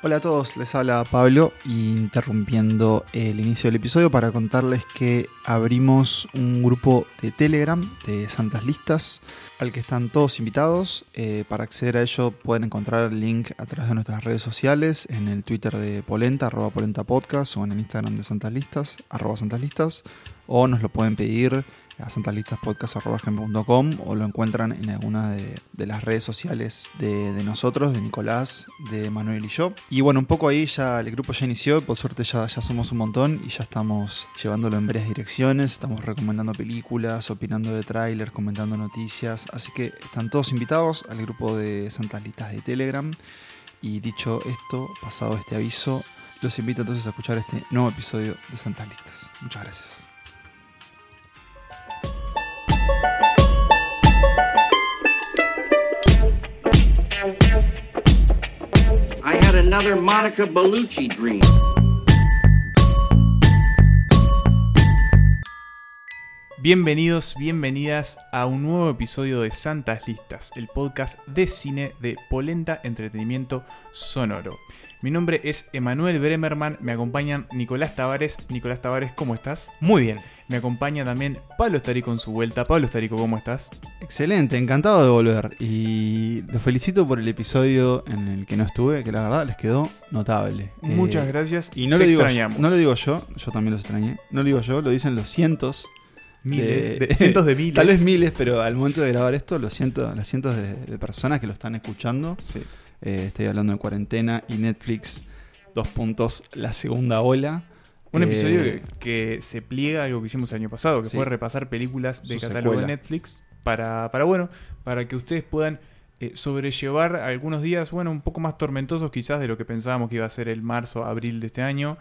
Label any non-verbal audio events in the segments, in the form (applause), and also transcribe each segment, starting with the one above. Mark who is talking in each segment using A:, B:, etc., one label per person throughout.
A: Hola a todos, les habla Pablo interrumpiendo el inicio del episodio para contarles que abrimos un grupo de Telegram de Santas Listas al que están todos invitados. Eh, para acceder a ello pueden encontrar el link a través de nuestras redes sociales, en el Twitter de Polenta, arroba Polenta Podcast, o en el Instagram de Santas Listas, arroba Santas Listas, o nos lo pueden pedir a santalistaspodcast.com o lo encuentran en alguna de, las redes sociales de, nosotros, de Nicolás, de Manuel y yo. Y bueno, un poco ahí ya el grupo ya inició, por suerte ya, ya somos un montón y ya estamos llevándolo en varias direcciones, estamos recomendando películas, opinando de trailers, comentando noticias, así que están todos invitados al grupo de Santas Listas de Telegram. Y dicho esto, pasado este aviso, los invito entonces a escuchar este nuevo episodio de Santas Listas. Muchas gracias.
B: Bienvenidos, bienvenidas a un nuevo episodio de Santas Listas, el podcast de cine de Polenta Entretenimiento Sonoro. Mi nombre es Emanuel Bremerman, me acompañan Nicolás Tavares. Nicolás Tavares, ¿cómo estás?
C: Muy bien.
B: Me acompaña también Pablo Estarico en su vuelta. Pablo Estarico, ¿cómo estás?
A: Excelente, encantado de volver. Y los felicito por el episodio en el que no estuve, que la verdad les quedó notable.
B: Muchas eh, gracias.
A: Y no lo, digo yo, no lo digo yo, yo también los extrañé. No lo digo yo, lo dicen los cientos
B: Miles, de, cientos de miles. (laughs)
A: Tal vez miles, pero al momento de grabar esto, los cientos, las cientos de, personas que lo están escuchando. Sí. Eh, estoy hablando de cuarentena y Netflix, dos puntos, la segunda ola.
B: Un episodio eh, que, se pliega a algo que hicimos el año pasado, que fue repasar películas de catálogo de Netflix para, para, bueno, para que ustedes puedan eh, sobrellevar algunos días, bueno, un poco más tormentosos quizás de lo que pensábamos que iba a ser el marzo, abril de este año,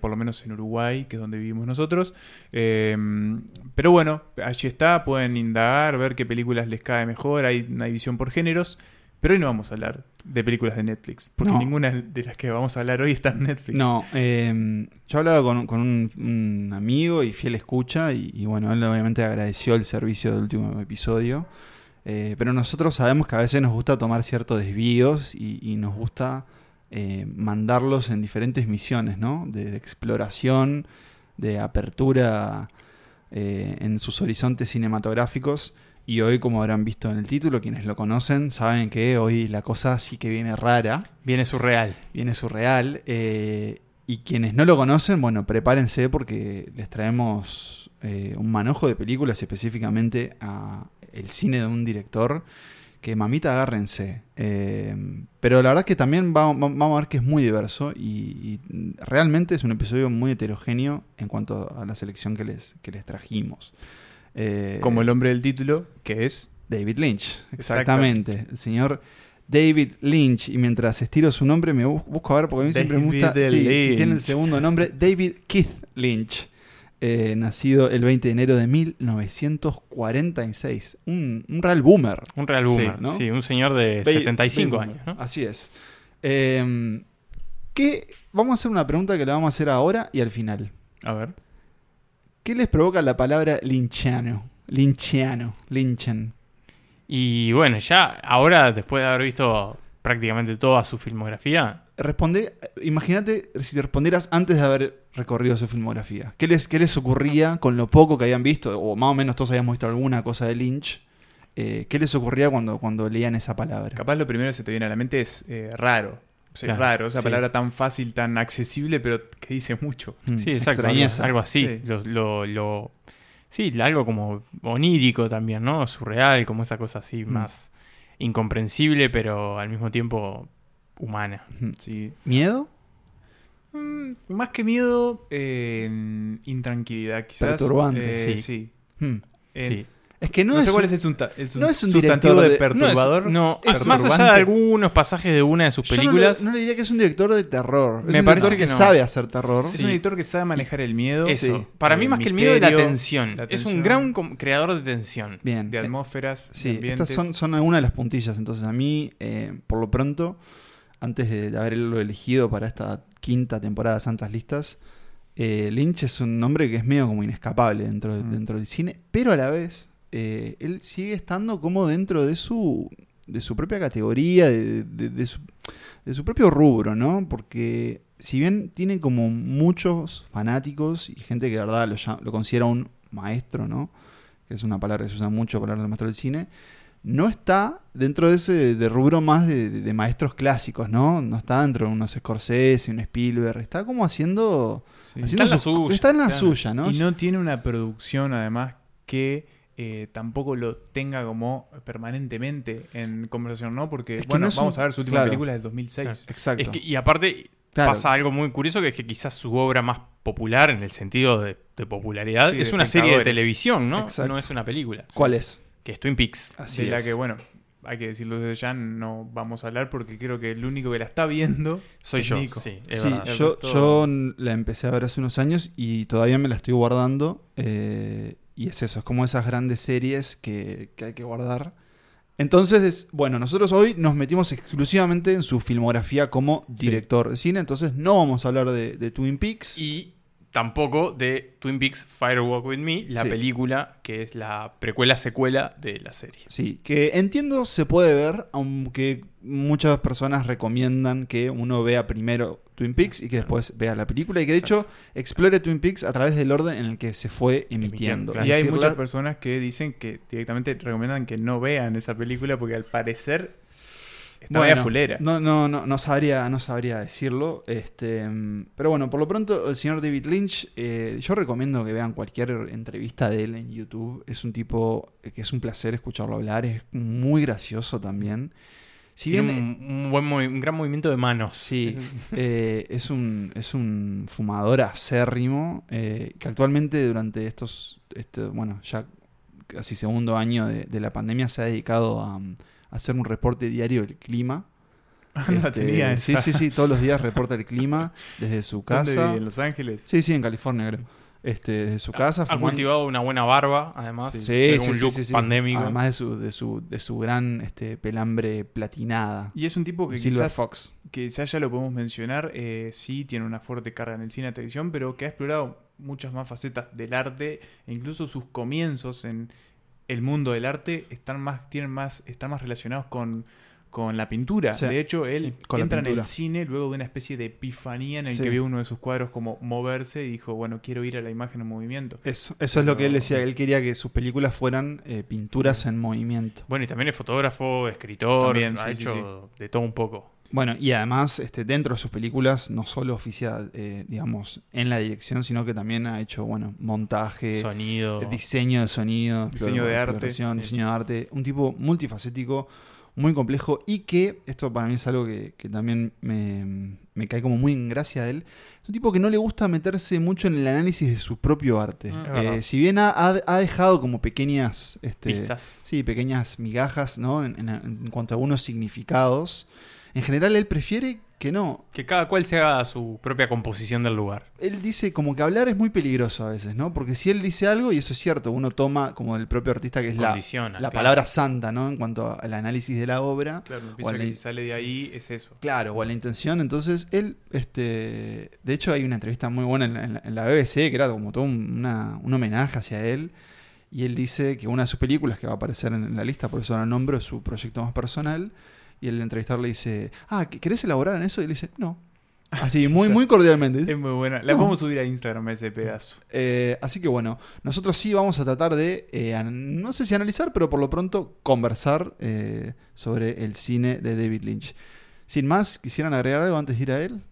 B: por lo menos en Uruguay, que es donde vivimos nosotros. pero bueno, allí está, pueden indagar, ver qué películas les cae mejor, hay una división por géneros. Pero hoy no vamos a hablar de películas de Netflix, porque ninguna de las que vamos a hablar hoy está en Netflix.
A: No, eh, yo hablaba con, con un, amigo y fiel escucha, y, bueno, él obviamente agradeció el servicio del último episodio, eh, pero nosotros sabemos que a veces nos gusta tomar ciertos desvíos y, nos gusta eh, mandarlos en diferentes misiones, ¿no? De, exploración, de apertura eh, en sus horizontes cinematográficos. Y hoy, como habrán visto en el título, quienes lo conocen saben que hoy la cosa sí que viene rara.
C: Viene surreal.
A: Viene surreal. Eh, y quienes no lo conocen, bueno, prepárense porque les traemos eh, un manojo de películas específicamente a el cine de un director que mamita agárrense. Eh, pero la verdad es que también vamos, a ver que es muy diverso y, realmente es un episodio muy heterogéneo en cuanto a la selección que les, que les trajimos.
B: Eh, Como el hombre del título, que es
A: David Lynch. Exactamente. El señor David Lynch. Y mientras estiro su nombre, me busco a ver, porque a mí siempre me gusta. si tiene el segundo nombre, David Keith Lynch. Eh, nacido el 20 de enero de 1946. Un, un real boomer.
C: Un real boomer, ¿no? Sí, un señor de 75 años.
A: Así es. Em, ¿qué? Vamos a hacer una pregunta que le vamos a hacer ahora y al final.
B: A ver.
A: ¿Qué les provoca la palabra linchiano? Linchiano, linchen.
C: Y bueno, ya ahora, después de haber visto prácticamente toda su filmografía.
A: Responde, imagínate si te respondieras antes de haber recorrido su filmografía. ¿Qué les, ¿Qué les ocurría con lo poco que habían visto? O más o menos todos habíamos visto alguna cosa de Lynch. Eh, ¿Qué les ocurría cuando, cuando leían esa palabra?
B: Capaz lo primero que se te viene a la mente es eh, raro. Es raro, esa palabra tan fácil, tan accesible, pero que dice mucho.
C: Mm, sí, exacto. Algo, así. Lo, lo, sí, algo como onírico también, ¿no? Surreal, como esa cosa así mm. más incomprensible, pero al mismo tiempo humana.
A: Sí. ¿Miedo?
B: Mm, más que miedo, eh, intranquilidad, quizás.
A: Perturbante.
B: Eh, sí. sí.
A: Es que no,
B: sé cuál es el, sustantivo de, perturbador.
C: No, más allá de algunos pasajes de una de sus películas.
A: No, le, diría que es un director de terror. Es Me un parece director que, sabe hacer terror.
B: Es un director que sabe manejar el miedo.
C: Eso. Para mí, más que el miedo, es la tensión. Es un gran creador de tensión.
A: Bien.
B: De atmósferas.
A: Sí, estas son, son algunas de las puntillas. Entonces, a mí, eh, por lo pronto, antes de haberlo elegido para esta quinta temporada de Santas Listas. Eh, Lynch es un nombre que es medio como inescapable dentro, mm. dentro del cine, pero a la vez eh, él sigue estando como dentro de su de su propia categoría, de, su, propio rubro, ¿no? Porque si bien tiene como muchos fanáticos y gente que de verdad lo, lo considera un maestro, ¿no? Que es una palabra que se usa mucho para hablar del maestro del cine, no está dentro de ese de rubro más de, maestros clásicos, ¿no? No está dentro de unos Scorsese, un Spielberg, está como haciendo...
C: está, en la suya,
A: está en la suya, ¿no?
B: Y no tiene una producción además que eh, tampoco lo tenga como permanentemente en conversación, ¿no? Porque, bueno, vamos a ver su última película del 2006.
A: Exacto.
C: y aparte pasa algo muy curioso que es que quizás su obra más popular en el sentido de, popularidad es una serie de televisión, ¿no? No es una película.
A: ¿Cuál es?
C: Que es Twin Peaks.
B: Así de la que, bueno, hay que decirlo desde ya, no vamos a hablar porque creo que el único que la está viendo (laughs)
C: soy yo.
A: Sí, yo, yo la empecé a ver hace unos años y todavía me la estoy guardando. Eh, y es eso, es como esas grandes series que, hay que guardar. Entonces, bueno, nosotros hoy nos metimos exclusivamente en su filmografía como director de cine, entonces no vamos a hablar de, de Twin Peaks.
C: Y tampoco de Twin Peaks Firewalk With Me, la película que es la precuela secuela de la serie.
A: Sí, que entiendo se puede ver, aunque muchas personas recomiendan que uno vea primero Twin Peaks y que después vea la película y que de hecho explore Twin Peaks a través del orden en el que se fue emitiendo.
B: Y hay muchas personas que dicen que directamente recomiendan que no vean esa película porque al parecer fulera.
A: No, no, no, no sabría, no sabría decirlo. Este, pero bueno, por lo pronto, el señor David Lynch, eh, yo recomiendo que vean cualquier entrevista de él en YouTube. Es un tipo que es un placer escucharlo hablar, es muy gracioso también.
C: Si Tiene un, buen un gran movimiento de manos.
A: Sí, (laughs) eh, es, un, es un fumador acérrimo eh, que actualmente durante estos, este, bueno, ya casi segundo año de la pandemia se ha dedicado a hacer un reporte diario del clima. (laughs)
B: Ah, no este, tenía
A: Sí, sí, sí, todos los días reporta el clima desde su (laughs) casa.
B: ¿En Los Ángeles?
A: Sí, sí, en California, creo. Este, desde su casa.
C: Ha, cultivado una buena barba, además.
A: Sí, sí,
C: un look pandémico.
A: Además de su, de su, de su gran este, pelambre platinada.
B: Y es un tipo que quizás, Fox. que quizás ya lo podemos mencionar, eh, sí tiene una fuerte carga en el cine y televisión, pero que ha explorado muchas más facetas del arte e incluso sus comienzos en, el mundo del arte están más, tienen más, están más relacionados con, con la pintura. de hecho, él entra en el cine luego de una especie de epifanía en el que vio uno de sus cuadros como moverse y dijo, bueno, quiero ir a la imagen en movimiento.
A: Eso, eso es lo que él decía, él quería que sus películas fueran eh, pinturas en movimiento.
C: Bueno, y también es fotógrafo, escritor, también, ha hecho de todo un poco.
A: Bueno, y además, este, dentro de sus películas, no solo oficia, eh, digamos, en la dirección, sino que también ha hecho, bueno, montaje,
C: sonido,
A: diseño de sonido,
B: diseño de arte,
A: diseño de arte, un tipo multifacético, muy complejo y que, esto para mí es algo que, también me, cae como muy en gracia de él, es un tipo que no le gusta meterse mucho en el análisis de su propio arte. Ah, eh, si bien ha, dejado como pequeñas, este, sí, pequeñas migajas, ¿no? En, en cuanto a algunos significados, en general él prefiere que no.
C: Que cada cual se haga su propia composición del lugar.
A: Él dice como que hablar es muy peligroso a veces, ¿no? Porque si él dice algo, y eso es cierto, uno toma como del propio artista que es la, la palabra santa, ¿no? En cuanto al análisis de la obra.
B: Claro, o que sale de ahí es eso.
A: Claro, o a la intención. Entonces él, este de hecho hay una entrevista muy buena en la, BBC que era como todo un, un homenaje hacia él. Y él dice que una de sus películas que va a aparecer en la lista, por eso la nombro, es su proyecto más personal y el entrevistador le dice, ah, ¿querés elaborar en eso? Y le dice, no. (laughs) Así, muy, muy cordialmente.
B: Es muy buena. La vamos a subir a Instagram ese pedazo.
A: Eh, así que bueno, nosotros sí vamos a tratar de, eh, no sé si analizar, pero por lo pronto conversar eh, sobre el cine de David Lynch. Sin más, ¿quisieran agregar algo antes de ir a él?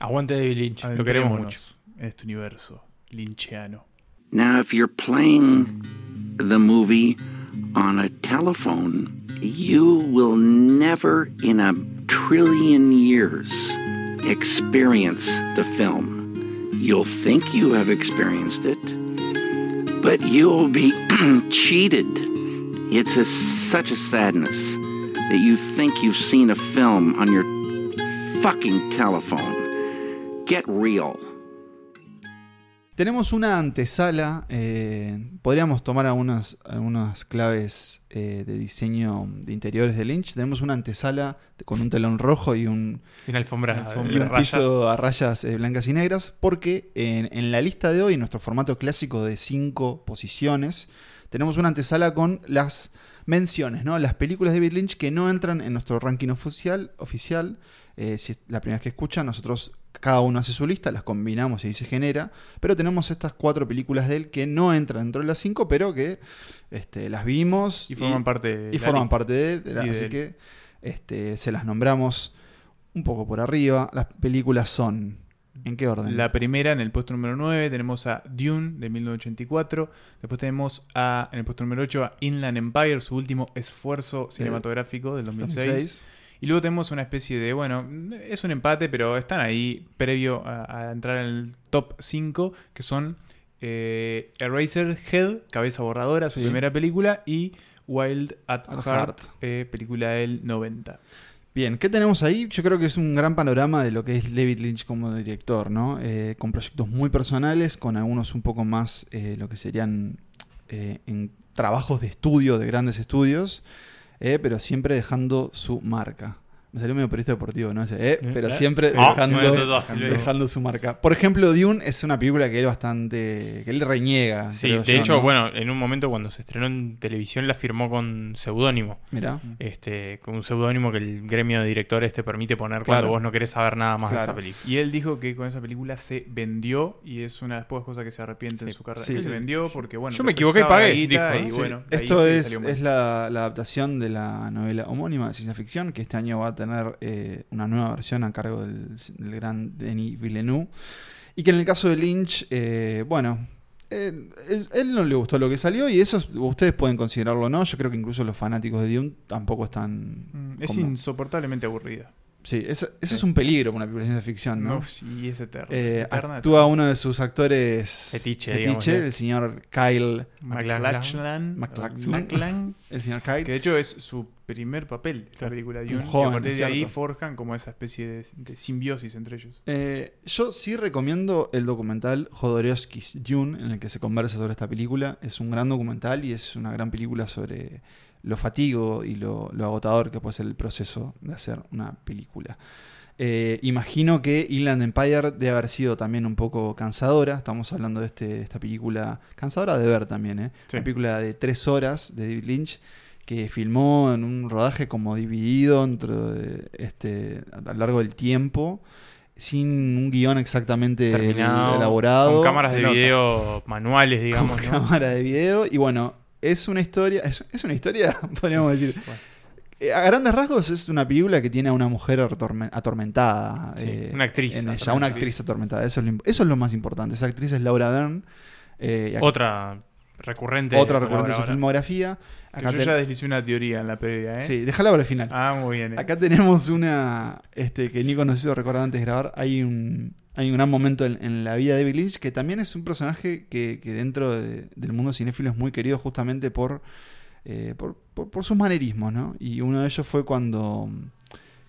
C: Aguante David Lynch, lo queremos mucho.
B: En este universo lynchiano.
D: Now, if you're playing the movie on a telephone... you will never in a trillion years experience the film. You'll think you have experienced it, but you'll be (clears throat) cheated. It's a, such a sadness that you think you've seen a film on your fucking telephone. Get real.
A: Tenemos una antesala, eh, podríamos tomar algunas, algunas claves eh, de diseño de interiores de Lynch. Tenemos una antesala con un telón rojo y un,
C: una alfombra,
A: piso a rayas eh, blancas y negras, porque en, en, la lista de hoy, en nuestro formato clásico de cinco posiciones, tenemos una antesala con las menciones, ¿no? Las películas de David Lynch que no entran en nuestro ranking oficial, oficial eh, si es la primera vez que escuchan, nosotros cada uno hace su lista, las combinamos y ahí se genera, pero tenemos estas cuatro películas de él que no entran dentro de las cinco, pero que este, las vimos
B: y forman parte de
A: y forman parte de así que este, se las nombramos un poco por arriba. Las películas son ¿En qué orden?
B: La primera, en el puesto número 9, tenemos a Dune de 1984. Después tenemos a, en el puesto número 8 a Inland Empire, su último esfuerzo cinematográfico del 2006. Y luego tenemos una especie de, bueno, es un empate, pero están ahí previo a, entrar en el top 5, que son eh, Eraserhead, Cabeza Borradora, su primera película, y Wild at, Heart, eh, película del 90.
A: Bien, ¿qué tenemos ahí? Yo creo que es un gran panorama de lo que es David Lynch como director, ¿no? Eh, con proyectos muy personales, con algunos un poco más eh, lo que serían en trabajos de estudio, de grandes estudios. Eh, pero siempre dejando su marca. Me salió medio periodista deportivo, ¿no? Ese, eh, pero siempre ah, dejando, su marca. Por ejemplo, Dune es una película que él bastante. que él reniega.
C: Sí, de hecho, bueno, en un momento cuando se estrenó en televisión la firmó con seudónimo.
A: Mira.
C: Este, con un seudónimo que el gremio de directores te permite poner cuando vos no querés saber nada más de esa película.
B: Y él dijo que con esa película se vendió y es una de las pocas cosas que se arrepiente en su carrera. se vendió porque, bueno.
C: Yo me equivoqué y pagué. y
A: bueno, Esto es, es la, la adaptación de la novela homónima de ciencia ficción que este año va a tener tener eh, una nueva versión a cargo del, gran Denis Villeneuve. Y que en el caso de Lynch, eh, bueno, eh, él no le gustó lo que salió y eso ustedes pueden considerarlo no. Yo creo que incluso los fanáticos de Dune tampoco están.
B: Mm, es insoportablemente aburrida.
A: Sí, eso, es un peligro para una película de ciencia ficción, ¿no?
B: sí, es eterno.
A: Eh, actúa uno de sus actores
C: fetiche,
A: el señor Kyle
B: MacLachlan.
A: MacLachlan. El señor Kyle.
B: Que de hecho es su primer papel, esta película de Dune. y a partir de ahí forjan como esa especie de, simbiosis entre ellos.
A: Eh, yo sí recomiendo el documental Jodorowsky's Dune, en el que se conversa sobre esta película. Es un gran documental y es una gran película sobre lo fatigo y lo, agotador que puede ser el proceso de hacer una película. Eh, imagino que Inland Empire debe haber sido también un poco cansadora. Estamos hablando de este, esta película cansadora de ver también, ¿eh? Una película de tres horas de David Lynch que filmó en un rodaje como dividido entre, este, a lo largo del tiempo sin un guion exactamente elaborado.
C: Con cámaras de video manuales, (laughs) digamos.
A: Con cámaras de video. Y bueno, es una historia, es, una historia, (laughs) podríamos decir. Eh, a grandes rasgos es una película que tiene a una mujer atormentada.
C: Eh, una actriz.
A: En ella, una actriz atormentada. Eso es, lo, eso es, lo, más importante. Esa actriz es Laura Dern.
C: Eh, otra recurrente.
A: Otra recurrente de su filmografía.
B: Acá yo ya deslicé una teoría en la previa, ¿eh?
A: Sí, déjala para el final.
B: Ah, muy bien.
A: Acá tenemos una este, que Nico nos hizo recordar antes de grabar. Hay un, hay un gran momento en, la vida de David Lynch que también es un personaje que, dentro del mundo cinéfilo es muy querido justamente por, eh, por, sus manerismos, ¿no? Y uno de ellos fue cuando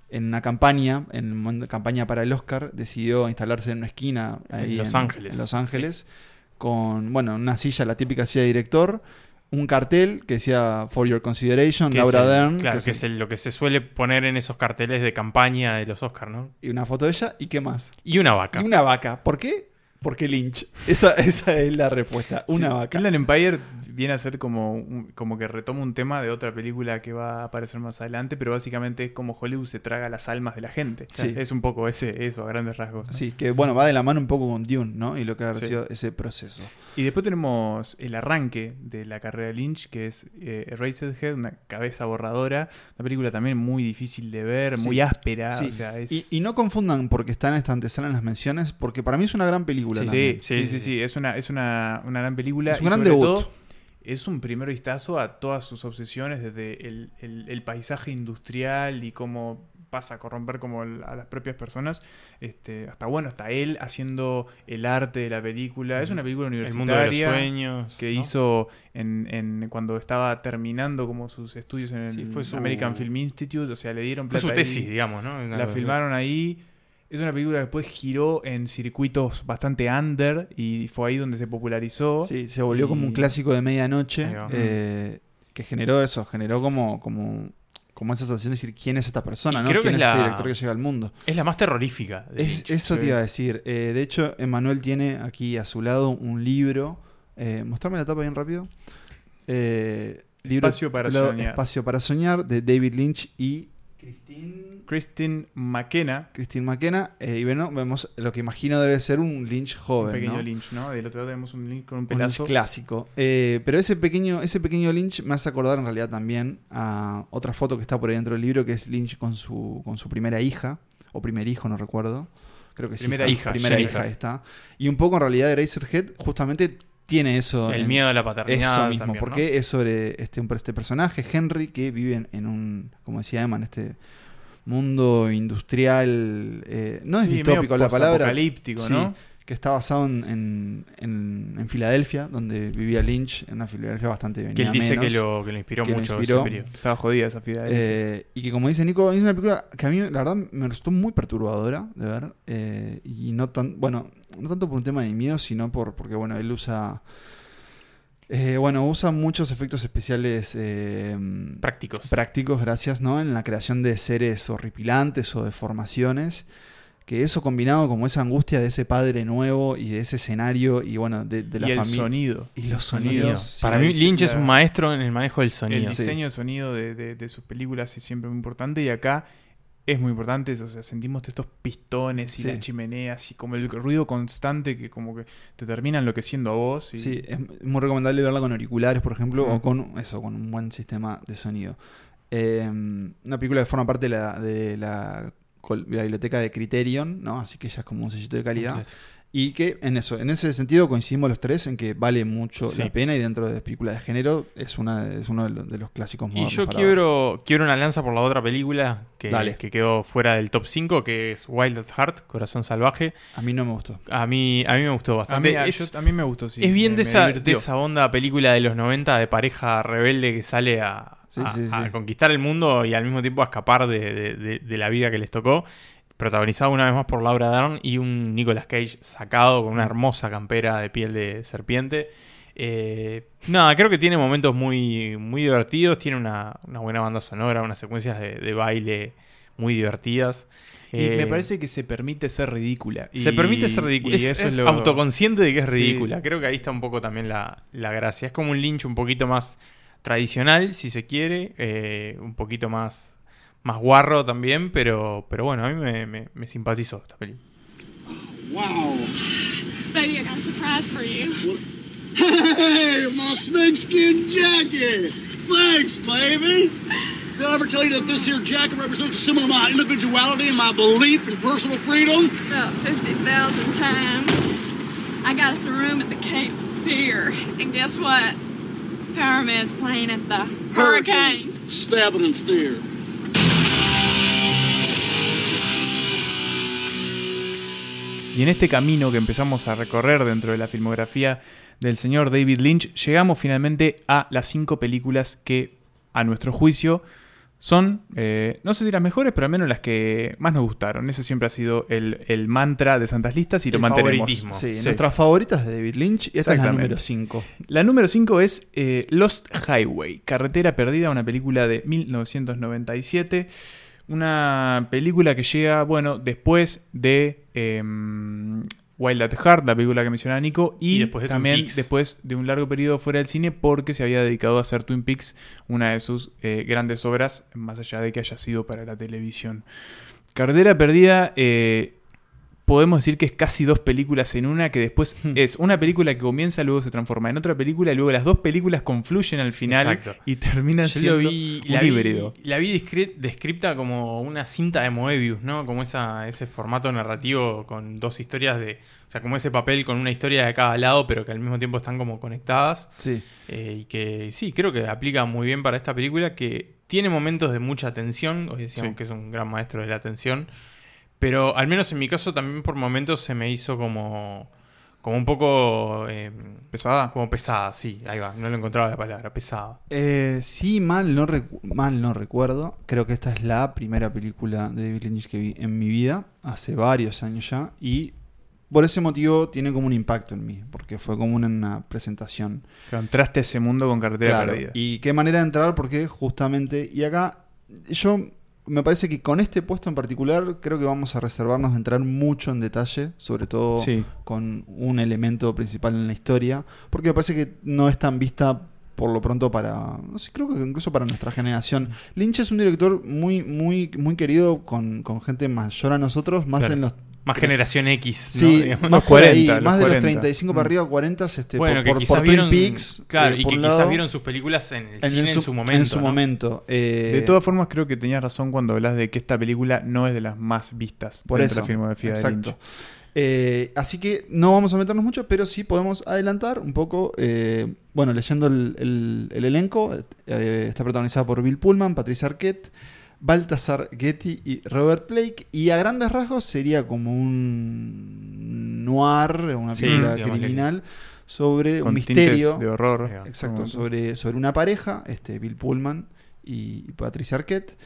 A: en una campaña, en una campaña para el Oscar, decidió instalarse en una esquina
C: ahí en Los Ángeles.
A: Los Ángeles con, bueno, una silla, la típica silla de director, un cartel que decía For Your Consideration, Laura Dern.
C: Claro, que, es, lo que se suele poner en esos carteles de campaña de los Oscars, ¿no?
A: Y una foto de ella, ¿y qué más?
C: Y una vaca.
A: Y una vaca. ¿Por qué? Porque Lynch. Esa, esa es la respuesta. Una vaca.
B: Inland Empire viene a ser como, como que retoma un tema de otra película que va a aparecer más adelante, pero básicamente es como Hollywood se traga las almas de la gente. Es un poco ese, eso, a grandes rasgos.
A: Sí, que bueno, va de la mano un poco con Dune, ¿no? Y lo que ha sido ese proceso.
B: Y después tenemos el arranque de la carrera de Lynch, que es eh, Eraserhead, una cabeza borradora, una película también muy difícil de ver, muy áspera.
A: y, no confundan porque está en esta antesala en las menciones, porque para mí es una gran película.
B: Sí, sí, sí, sí, es una, es una, gran película.
A: Es un gran debut
B: es un primer vistazo a todas sus obsesiones, desde el, paisaje industrial y cómo pasa a corromper como a las propias personas, este, hasta bueno, hasta él haciendo el arte de la película. Es una película universitaria
C: sueños,
B: que hizo en, cuando estaba terminando como sus estudios en el American Film Institute, o sea, le dieron
C: plata. Fue su tesis, digamos, ¿no?
B: la filmaron ahí. Es una película que después giró en circuitos bastante under y fue ahí donde se popularizó.
A: Sí, se volvió como un clásico de medianoche eh, que generó eso, generó como, como, como esa sensación de decir quién es esta persona, ¿no? ¿Quién es, este director que llega al mundo?
C: Es la más terrorífica.
A: eso te iba a decir. Eh, de hecho, Emanuel tiene aquí a su lado un libro. Eh, mostrame la tapa bien rápido. Eh,
B: Espacio para soñar.
A: Espacio para soñar de David Lynch y
B: Christine McKenna.
A: Christine McKenna. Eh, y bueno, vemos lo que imagino debe ser un Lynch joven.
B: Un pequeño Lynch, ¿no? Del otro lado tenemos un Lynch con un pelazo.
A: Un clásico. Eh, pero ese pequeño, ese pequeño Lynch me hace acordar en realidad también a otra foto que está por ahí dentro del libro, que es Lynch con su, con su primera hija, o primer hijo, no recuerdo. Creo que
B: sí. Primera hija.
A: Primera hija está. Y un poco en realidad Eraserhead justamente tiene eso.
C: El miedo a la paternidad.
A: Eso mismo, porque es sobre este, este personaje, Henry, que vive en un, como decía Emma, en este mundo industrial, eh, no es distópico la palabra.
B: Apocalíptico, ¿no?
A: Que está basado en, en, Filadelfia, donde vivía Lynch, en una Filadelfia bastante bien.
C: Que él dice que, lo, que lo inspiró mucho.
B: Estaba jodida esa Filadelfia.
A: Eh, y que como dice Nico, es una película que a mí la verdad me resultó muy perturbadora de ver. Eh, y no tan, bueno, no tanto por un tema de miedo, sino por porque bueno, él usa eh, bueno, usa muchos efectos especiales eh,
C: prácticos.
A: Prácticos, gracias, ¿no? En la creación de seres horripilantes o deformaciones. Que eso combinado como esa angustia de ese padre nuevo y de ese escenario y bueno, de, la familia.
B: Y el sonido.
A: Y los sonidos.
C: Para mí Lynch es un maestro en el manejo del sonido.
B: El diseño de sonido de, de, sus películas es siempre muy importante y acá es muy importante, o sea, sentimos estos pistones y las chimeneas y como el ruido constante que como que te termina enloqueciendo a vos.
A: Sí, es muy recomendable verla con auriculares, por ejemplo, o con eso, con un buen sistema de sonido. Em, una película que forma parte de la, de la, biblioteca de Criterion, ¿no? Así que ya es como un sellito de calidad. Y que en eso, en ese sentido coincidimos los tres en que vale mucho la pena y dentro de películas de género es una es uno de los, clásicos
C: Y yo quiero, quiero una lanza por la otra película que, que quedó fuera del top 5, que es Wild at Heart, Corazón Salvaje.
A: A mí no me gustó.
C: A mí, a mí me gustó bastante.
B: A mí, me gustó, sí.
C: Es bien de, esa, de esa onda película de los 90 de pareja rebelde que sale a, conquistar el mundo y al mismo tiempo a escapar de, de, la vida que les tocó protagonizado una vez más por Laura Dern y un Nicolas Cage sacado con una hermosa campera de piel de serpiente. Eh, nada, creo que tiene momentos muy, muy divertidos, tiene una, buena banda sonora, unas secuencias de, baile muy divertidas.
B: Y me eh, parece que se permite ser ridícula.
C: Se permite ser ridícula. Es, autoconsciente de que es ridícula. Creo que ahí está un poco también la, gracia. Es como un Lynch un poquito más tradicional, si se quiere, eh, un poquito más más guarro también, pero, pero bueno, a mí me, me, me simpatizó esta película.
E: Wow. Baby, I got a surprise for you. Hey, my snakeskin jacket! Thanks, baby! Did I ever tell you that this here jacket represents a symbol of my individuality and my belief in personal freedom? About 50,000 times. I got us a room at the Cape Fear. And guess what? Power Man's playing at the Hurricane. Hurricane. Stabbing and steer.
B: Y en este camino que empezamos a recorrer dentro de la filmografía del señor David Lynch, llegamos finalmente a las cinco películas que, a nuestro juicio, son, eh, no sé si las mejores, pero al menos las que más nos gustaron. Ese siempre ha sido el, mantra de Santas Listas y lo mantenemos.
A: Sí, nuestras favoritas de David Lynch y esta es la número 5.
B: La número 5 es eh, Lost Highway, Carretera Perdida, una película de 1997. Una película que llega, bueno, después de em, Wild at Heart, la película que mencionaba Nico, y, también después de un largo periodo fuera del cine porque se había dedicado a hacer Twin Peaks, una de sus eh, grandes obras, más allá de que haya sido para la televisión. Cartera Perdida eh, podemos decir que es casi dos películas en una, que después hmm. es una película que comienza, luego se transforma en otra película, y luego las dos películas confluyen al final y terminan siendo vi, un
C: la
B: híbrido.
C: Vi, la vi descripta como una cinta de Moebius, ¿no? Como esa, ese formato narrativo con dos historias de... O sea, como ese papel con una historia de cada lado, pero que al mismo tiempo están como conectadas.
A: Sí.
C: Eh, y que sí, creo que aplica muy bien para esta película, que tiene momentos de mucha tensión, hoy decíamos que es un gran maestro de la tensión, pero al menos en mi caso también por momentos se me hizo como, como un poco... Eh,
B: ¿Pesada?
C: Como pesada, sí, ahí va, no lo encontraba la palabra, pesada.
A: Eh, sí, mal no, mal no recuerdo. Creo que esta es la primera película de David Lynch que vi en mi vida, hace varios años ya, y por ese motivo tiene como un impacto en mí, porque fue como una, presentación.
B: Pero entraste a ese mundo con carretera perdida.
A: Y qué manera de entrar, porque justamente, y acá yo me parece que con este puesto en particular creo que vamos a reservarnos de entrar mucho en detalle, sobre todo con un elemento principal en la historia, porque me parece que no es tan vista por lo pronto para, no sé, creo que incluso para nuestra generación. Lynch es un director muy, muy, muy querido con, con gente mayor a nosotros, más en los
C: más generación X.
A: Sí, más 40. más de los 35 para mm. arriba, 40 este,
C: bueno, por, que quizás vieron, Peaks, Claro, y que quizás vieron sus películas en el cine en su, momento.
A: En su momento.
B: Eh, de todas formas, creo que tenías razón cuando hablas de que esta película no es de las más vistas
A: por eso, de la filmografía exacto. de Lynch. Eh, así que no vamos a meternos mucho, pero sí podemos adelantar un poco. Eh, bueno, leyendo el, el elenco, está protagonizada por Bill Pullman, Patricia Arquette. Baltasar Getty y Robert Blake. Y a grandes rasgos sería como un noir, una película criminal, sobre un misterio.
B: De horror.
A: Exacto, sobre, sobre una pareja, este, Bill Pullman y Patricia Arquette.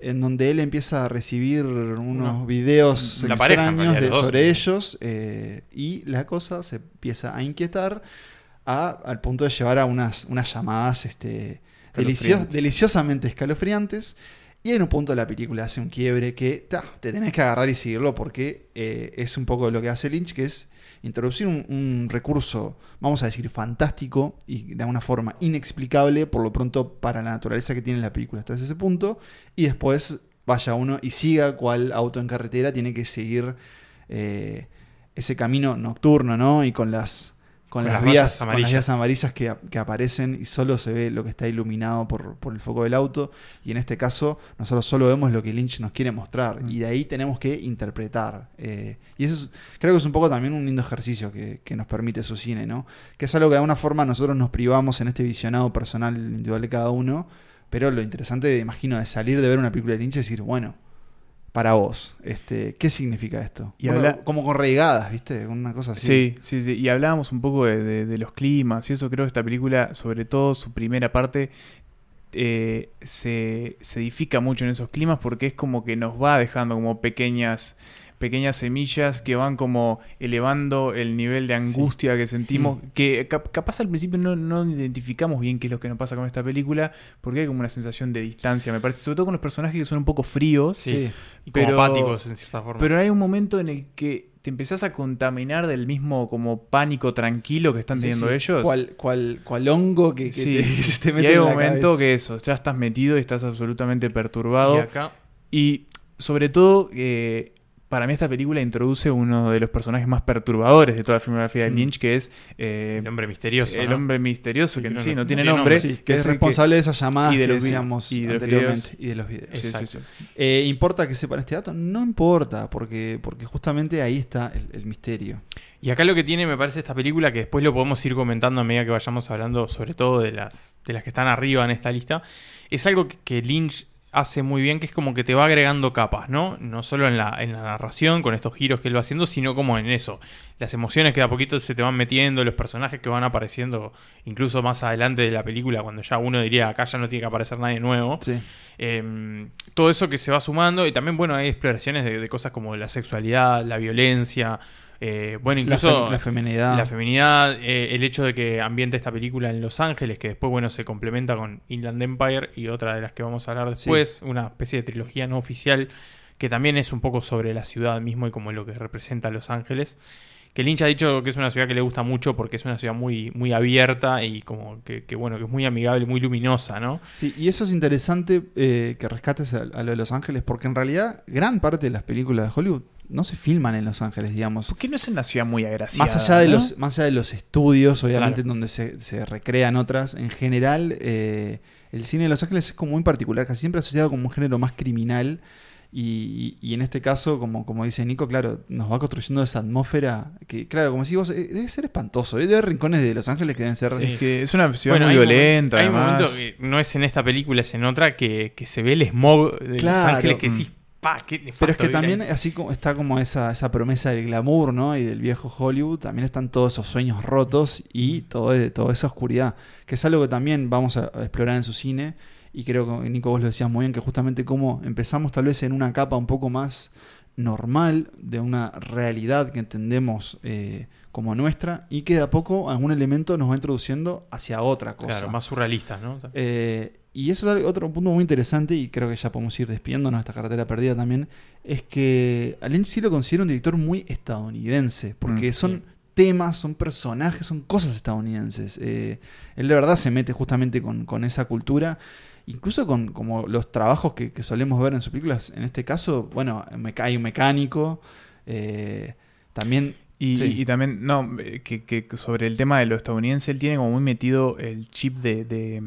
A: En donde él empieza a recibir unos videos extraños sobre ellos eh, y la cosa se empieza a inquietar al punto de llevar a unas, unas llamadas este, deliciosamente escalofriantes y en un punto de la película hace un quiebre que te tenés que agarrar y seguirlo porque eh, es un poco lo que hace Lynch, que es introducir un, recurso, vamos a decir, fantástico y de alguna forma inexplicable, por lo pronto para la naturaleza que tiene la película hasta ese punto, y después vaya uno y siga cual auto en carretera tiene que seguir eh, ese camino nocturno, ¿no? Y con las con, las, vías, amarillas, amarillas que, aparecen y solo se ve lo que está iluminado por, el foco del auto. Y en este caso, nosotros solo vemos lo que Lynch nos quiere mostrar. Mm. Y de ahí tenemos que interpretar. Eh, y eso creo que es un poco también un lindo ejercicio que, nos permite su cine, ¿no? Que es algo que de alguna forma nosotros nos privamos en este visionado personal individual de cada uno. Pero lo interesante, imagino, de salir de ver una película de Lynch y decir, bueno, para vos. Este, ¿Qué significa esto? Y como con reigadas, ¿viste? Una cosa así.
B: Sí, sí, sí. Y hablábamos un poco de, los climas y eso creo que esta película, sobre todo su primera parte, eh, se, se edifica mucho en esos climas porque es como que nos va dejando como pequeñas pequeñas semillas que van como elevando el nivel de angustia que sentimos, mm. que capaz al principio no, no, identificamos bien qué es lo que nos pasa con esta película, porque hay como una sensación de distancia, me parece, sobre todo con los personajes que son un poco fríos,
C: y pero, apáticos en cierta forma.
B: Pero hay un momento en el que te empezás a contaminar del mismo como pánico tranquilo que están teniendo ellos.
A: Cual, cual, cual hongo que,
B: te, (laughs) se te mete Y hay un momento que eso, ya estás metido y estás absolutamente perturbado. Y acá... Y sobre todo, eh, para mí esta película introduce uno de los personajes más perturbadores de toda la filmografía de mm. Lynch, que es...
C: Eh, el hombre misterioso.
B: El hombre misterioso, que, no, sí, no, tiene nombre.
A: que, es, responsable de esas llamadas y de los, que decíamos y de anteriormente. y de los videos. Eh, ¿Importa que sepan este dato? No importa, porque, porque justamente ahí está el, misterio.
C: Y acá lo que tiene, me parece, esta película, que después lo podemos ir comentando a medida que vayamos hablando, sobre todo de las, de las que están arriba en esta lista, es algo que Lynch hace muy bien, que es como que te va agregando capas, ¿no? No solo en la, en la narración, con estos giros que él va haciendo, sino como en eso. Las emociones que de a poquito se te van metiendo, los personajes que van apareciendo, incluso más adelante de la película, cuando ya uno diría, acá ya no tiene que aparecer nadie nuevo. Em, todo eso que se va sumando, y también, bueno, hay exploraciones de cosas como la sexualidad, la violencia, eh, bueno, incluso
A: la, feminidad.
C: La feminidad, eh, el hecho de que ambiente esta película en Los Ángeles, que después, bueno, se complementa con Inland Empire y otra de las que vamos a hablar después, una especie de trilogía no oficial que también es un poco sobre la ciudad mismo y como lo que representa Los Ángeles. Que Lynch ha dicho que es una ciudad que le gusta mucho porque es una ciudad muy, muy abierta y como que, bueno, que es muy amigable, muy luminosa, ¿no?
A: Sí, y eso es interesante eh, que rescates a, lo de Los Ángeles porque en realidad gran parte de las películas de Hollywood no se filman en Los Ángeles, digamos.
B: ¿Por qué no es una ciudad muy agraciada?
A: Más allá de, los, más allá de los estudios, obviamente, en donde se, se, recrean otras, en general, eh, el cine de Los Ángeles es como muy particular, casi siempre asociado como un género más criminal. Y, y, en este caso, como, como dice Nico, claro, nos va construyendo esa atmósfera que, claro, como si vos, eh, debe ser espantoso. Debe haber rincones de Los Ángeles que deben ser.
B: Es que es una ciudad muy violenta.
C: hay un momento que no es en esta película, es en otra, que, que se ve el smog de Los Ángeles que
A: pero es que también, así como está como esa, esa promesa del glamour, ¿no? Y del viejo Hollywood, también están todos esos sueños rotos y todo, toda esa oscuridad, que es algo que también vamos a, explorar en su cine. Y creo que Nico vos lo decías muy bien, que justamente como empezamos tal vez en una capa un poco más normal de una realidad que entendemos eh, como nuestra y que de a poco algún elemento nos va introduciendo hacia otra cosa.
C: Claro, más surrealista, ¿no?
A: Eh, y eso es otro punto muy interesante, y creo que ya podemos ir despidiéndonos de esta carretera perdida también, es que Alain sí lo considera un director muy estadounidense, porque mm, son temas, son personajes, son cosas estadounidenses. Eh, él de verdad se mete justamente con, esa cultura. Incluso con como los trabajos que, solemos ver en sus películas. En este caso, bueno, hay un mecánico. Eh, también
B: y, también, no, que, sobre el tema de lo estadounidense, él tiene como muy metido el chip de, de,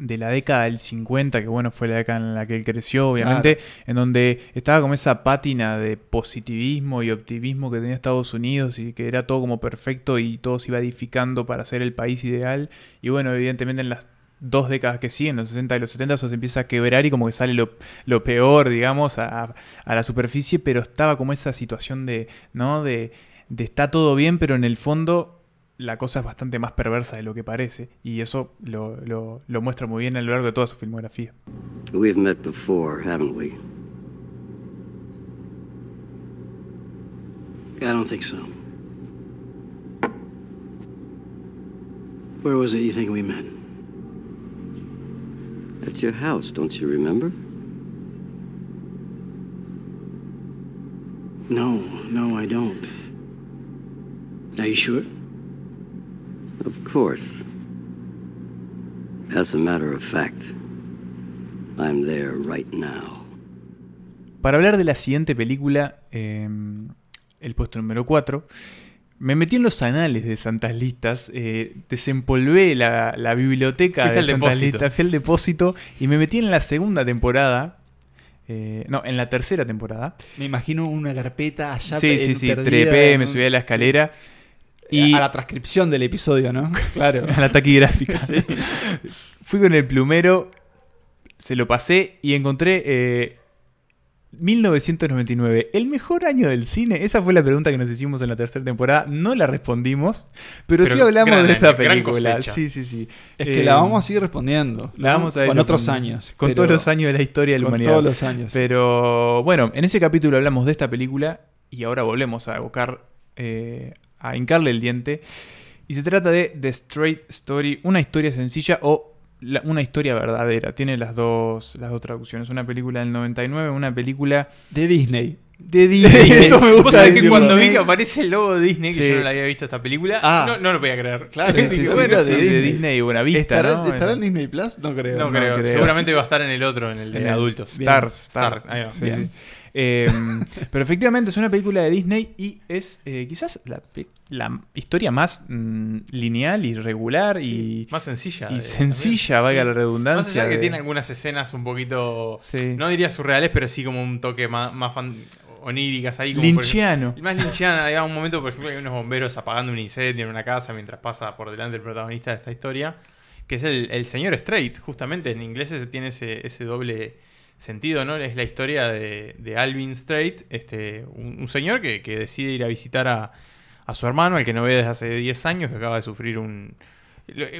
B: la década del 50, que bueno, fue la década en la que él creció, obviamente, en donde estaba como esa pátina de positivismo y optimismo que tenía Estados Unidos y que era todo como perfecto y todo se iba edificando para ser el país ideal. Y bueno, evidentemente en las dos décadas que siguen, los 60 y los 70, eso se empieza a quebrar y como que sale lo, lo peor, digamos, a, a, la superficie, pero estaba como esa situación de, ¿no? De, de está todo bien, pero en el fondo la cosa es bastante más perversa de lo que parece. Y eso lo, lo, lo muestra muy bien a lo largo de toda su filmografía.
F: We've met before, haven't we? I don't think so. Where was it you think we met? At your house, don't you remember? No, no, I don't. Are you sure? Of course. As a matter of fact, I'm there right now.
B: Para hablar de la siguiente película, eh, el puesto número 4, me metí en los anales de Santas Listas, eh, desempolvé la, la biblioteca de Santas Listas, fui al depósito y me metí en la segunda temporada, eh, no, en la tercera temporada.
A: Me imagino una carpeta allá.
B: Sí, sí, sí, trepé, me subí a la escalera.
A: Y a la transcripción del episodio, ¿no? (laughs)
B: Claro. a la taquigráfica. (laughs) sí. Fui con el plumero, se lo pasé y encontré 1999, eh, el mejor año del cine. Esa fue la pregunta que nos hicimos en la tercera temporada. No la respondimos, pero, sí hablamos de esta película. Sí, sí, sí.
A: Es que la vamos a seguir respondiendo.
B: La vamos a
A: con otros años.
B: Con todos los años de la historia de la humanidad.
A: Con todos los años.
B: Pero bueno, en ese capítulo hablamos de esta película y ahora volvemos a evocar eh, a hincarle el diente. Y se trata de The Straight Story, una historia sencilla o una historia verdadera. Tiene las dos, las dos traducciones. Una película del 99, una película...
A: De Disney.
B: De (laughs) Disney.
C: Eso me gusta. que cuando vi que aparece el logo de Disney, que yo no la había visto esta película,
A: ah.
C: no, lo podía creer.
A: Claro, (laughs)
B: sí, sí,
A: bueno,
B: de, Disney. de Disney Buena Vista.
A: ¿Estará, ¿Estará en Disney Plus? No creo.
C: No, creo. Seguramente va a estar en el otro, en el de adultos.
B: Stars. Star. Ahí va. Em, pero efectivamente es una película de Disney y es eh, quizás la, historia más mm, lineal y regular y
C: más sencilla.
B: Y sencilla, vaya la redundancia.
C: Más que tiene algunas escenas un poquito, no diría surreales, pero sí como un toque más, más oníricas ahí. Como
B: Linchiano.
C: más linchiano. Hay un momento, por ejemplo, hay unos bomberos apagando un incendio en una casa mientras pasa por delante el protagonista de esta historia, que es el, señor Straight, justamente. En inglés tiene ese, ese doble sentido, ¿no? Es la historia de, Alvin Strait, este, un, señor que, decide ir a visitar a, su hermano, al que no ve desde hace 10 años, que acaba de sufrir un,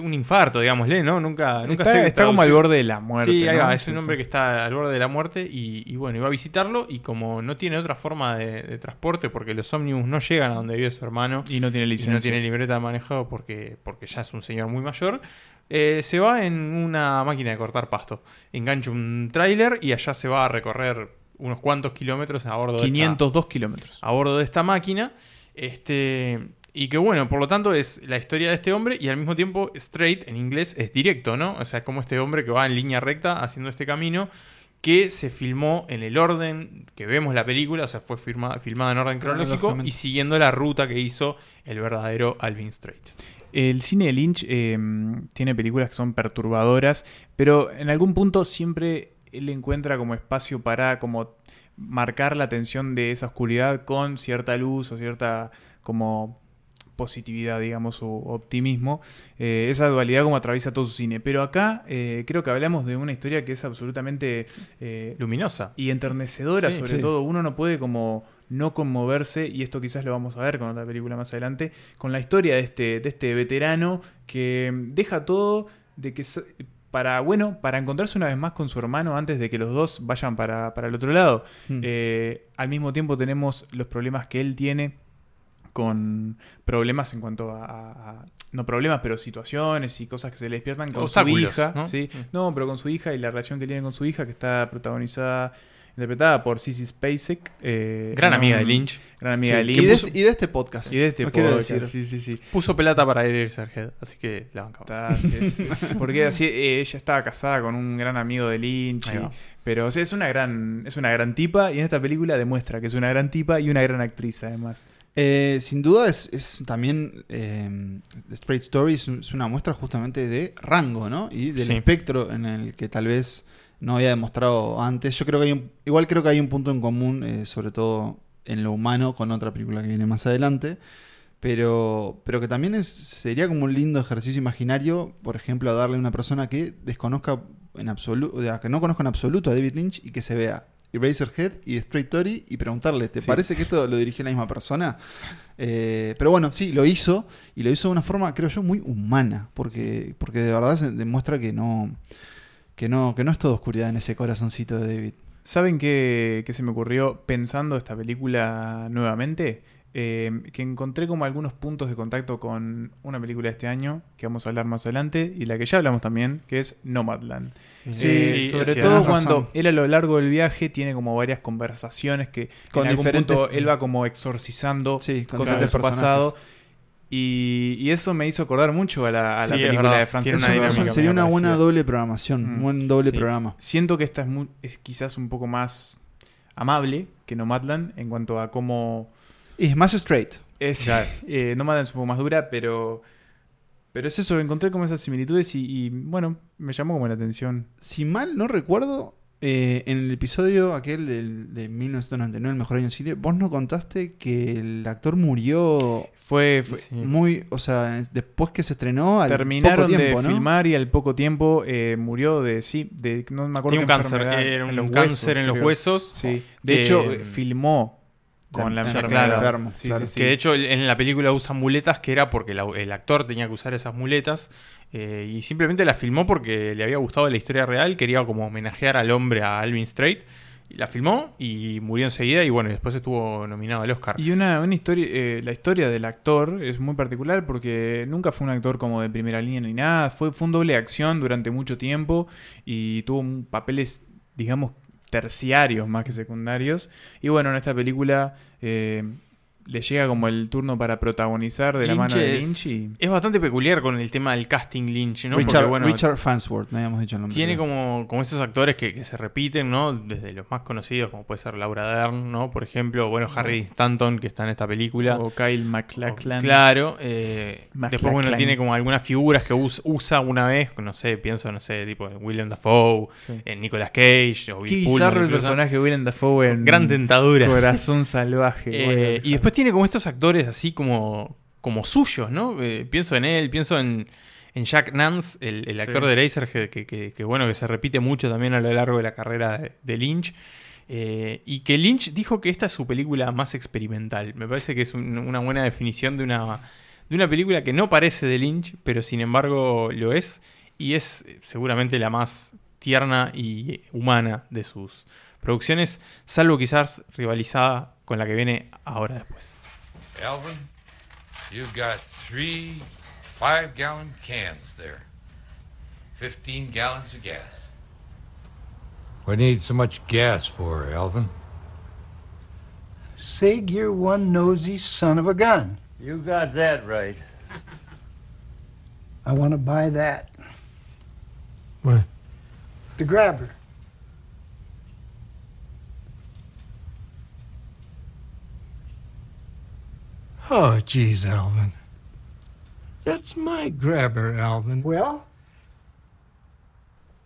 C: un infarto, digámosle, ¿no? Nunca, nunca
B: está, está como al borde de la muerte.
C: Sí, es un hombre que está al borde de la muerte y, bueno, iba a visitarlo y como no tiene otra forma de, transporte porque los ómnibus no llegan a donde vive su hermano
B: y no tiene licencia,
C: no tiene libreta de manejado porque, porque ya es un señor muy mayor, eh, se va en una máquina de cortar pasto. Engancha un tráiler y allá se va a recorrer unos cuantos kilómetros a bordo
B: 502 de esta, kilómetros.
C: A bordo de esta máquina. Este, y que bueno, por lo tanto es la historia de este hombre y al mismo tiempo straight en inglés es directo, ¿no? O sea, como este hombre que va en línea recta haciendo este camino que se filmó en el orden que vemos la película, o sea, fue filmada en orden cronológico y siguiendo la ruta que hizo el verdadero Alvin Strait.
B: El cine de Lynch em, tiene películas que son perturbadoras, pero en algún punto siempre él encuentra como espacio para como marcar la tensión de esa oscuridad con cierta luz o cierta como positividad, digamos, o optimismo. Eh, esa dualidad como atraviesa todo su cine. Pero acá eh, creo que hablamos de una historia que es absolutamente
C: eh, luminosa
B: y enternecedora, sobre todo. Uno no puede como no conmoverse, y esto quizás lo vamos a ver con otra película más adelante, con la historia de este, de este veterano que deja todo de que para, bueno, para encontrarse una vez más con su hermano antes de que los dos vayan para, el otro lado. Hmm. Eh, al mismo tiempo tenemos los problemas que él tiene con problemas en cuanto a, no problemas, pero situaciones y cosas que se le despiertan con su hija, ¿no? ¿sí? Hmm. no, pero con su hija y la relación que tiene con su hija que está protagonizada interpretada por Sissy Spacek. Eh,
C: gran amiga de Lynch.
B: Gran amiga de Lynch.
A: Y de, este, y de, este podcast.
B: Y de este podcast. Sí, sí, sí.
C: Puso pelata para Eraserhead, así que la bancamos. (laughs)
B: porque así, eh, ella estaba casada con un gran amigo de Lynch. pero o sea, es una gran es una gran tipa y en esta película demuestra que es una gran tipa y una gran actriz además.
A: Eh, sin duda es, también eh, Straight Story es, una muestra justamente de rango, ¿no? Y del espectro en el que tal vez no había demostrado antes. Yo creo que hay un, igual creo que hay un punto en común, eh, sobre todo en lo humano, con otra película que viene más adelante. Pero, pero que también es, sería como un lindo ejercicio imaginario, por ejemplo, a darle a una persona que desconozca en absoluto, que no conozca en absoluto a David Lynch y que se vea Eraserhead y Straight Story y preguntarle, ¿te parece que esto lo dirigió la misma persona? Eh, pero bueno, sí, lo hizo y lo hizo de una forma, creo yo, muy humana, porque, porque de verdad se demuestra que no, que no, que no es toda oscuridad en ese corazoncito de David.
B: ¿Saben qué, qué se me ocurrió pensando esta película nuevamente? Eh, que encontré como algunos puntos de contacto con una película de este año, que vamos a hablar más adelante, y la que ya hablamos también, que es Nomadland. Sí, eh, sobre todo cuando él a lo largo del viaje tiene como varias conversaciones que con en algún punto él va como exorcizando cosas de su pasado. Y, eso me hizo acordar mucho a la, película de Francis
A: Sería una buena doble programación, un buen doble programa.
B: Siento que esta es, es quizás un poco más amable que Nomadland en cuanto a cómo
A: es más straight.
B: Es, (laughs) eh, no es un poco más dura, pero. Pero es eso, encontré como esas similitudes y, bueno, me llamó como la atención.
A: Si mal no recuerdo, eh, en el episodio aquel del, de 1999, el mejor año en cine, vos no contaste que el actor murió.
B: Fue,
A: muy, o sea, después que se estrenó,
B: al terminaron poco tiempo, de filmar y al poco tiempo eh, murió de sí, de no me acuerdo.
C: un cáncer, era un, cáncer en los huesos.
B: Sí. De hecho, filmó con la enfermedad.
C: que de hecho en la película usa muletas que era porque el actor tenía que usar esas muletas eh, y simplemente la filmó porque le había gustado la historia real, quería como homenajear al hombre, a Alvin Strait. Y la filmó y murió enseguida y bueno, después estuvo nominado al Oscar.
B: Y una, una historia, eh, la historia del actor es muy particular porque nunca fue un actor como de primera línea ni nada, fue, fue un doble acción durante mucho tiempo y tuvo papeles, digamos, terciarios más que secundarios. Y bueno, en esta película eh, le llega como el turno para protagonizar de la mano de Lynch. Y...
C: Es bastante peculiar con el tema del casting Lynch, ¿no?
A: Richard, bueno, Richard Fansworth, no habíamos dicho el nombre.
C: Tiene como, como esos actores que, se repiten, ¿no? Desde los más conocidos, como puede ser Laura Dern, ¿no? Por ejemplo, bueno, Harry Stanton, que está en esta película.
B: O Kyle MacLachlan.
C: claro. Eh, después, bueno, tiene como algunas figuras que usa una vez, no sé, pienso, no sé, tipo William Dafoe, en Nicolas Cage, o
B: Qué bizarro el personaje de William Dafoe en
C: Gran Tentadura.
B: Corazón Salvaje.
C: Eh, y después tiene como estos actores así como, como suyos, ¿no? Eh, pienso en él, pienso en, Jack Nance, el, actor de Razor, que, que, bueno, que se repite mucho también a lo largo de la carrera de, Lynch. Eh, y que Lynch dijo que esta es su película más experimental. Me parece que es una buena definición de una, de una película que no parece de Lynch, pero sin embargo lo es. Y es seguramente la más tierna y humana de sus producciones, salvo quizás rivalizada con la que viene ahora después. Alvin, you've got three five gallon cans there. 15 gallons of gas. What do you need so much gas for, Alvin?
G: Sig, you're one nosy son of a gun.
H: You got that right.
G: I want to buy that.
H: What?
G: The grabber.
H: Oh, geez, Alvin. That's my grabber, Alvin.
G: Well.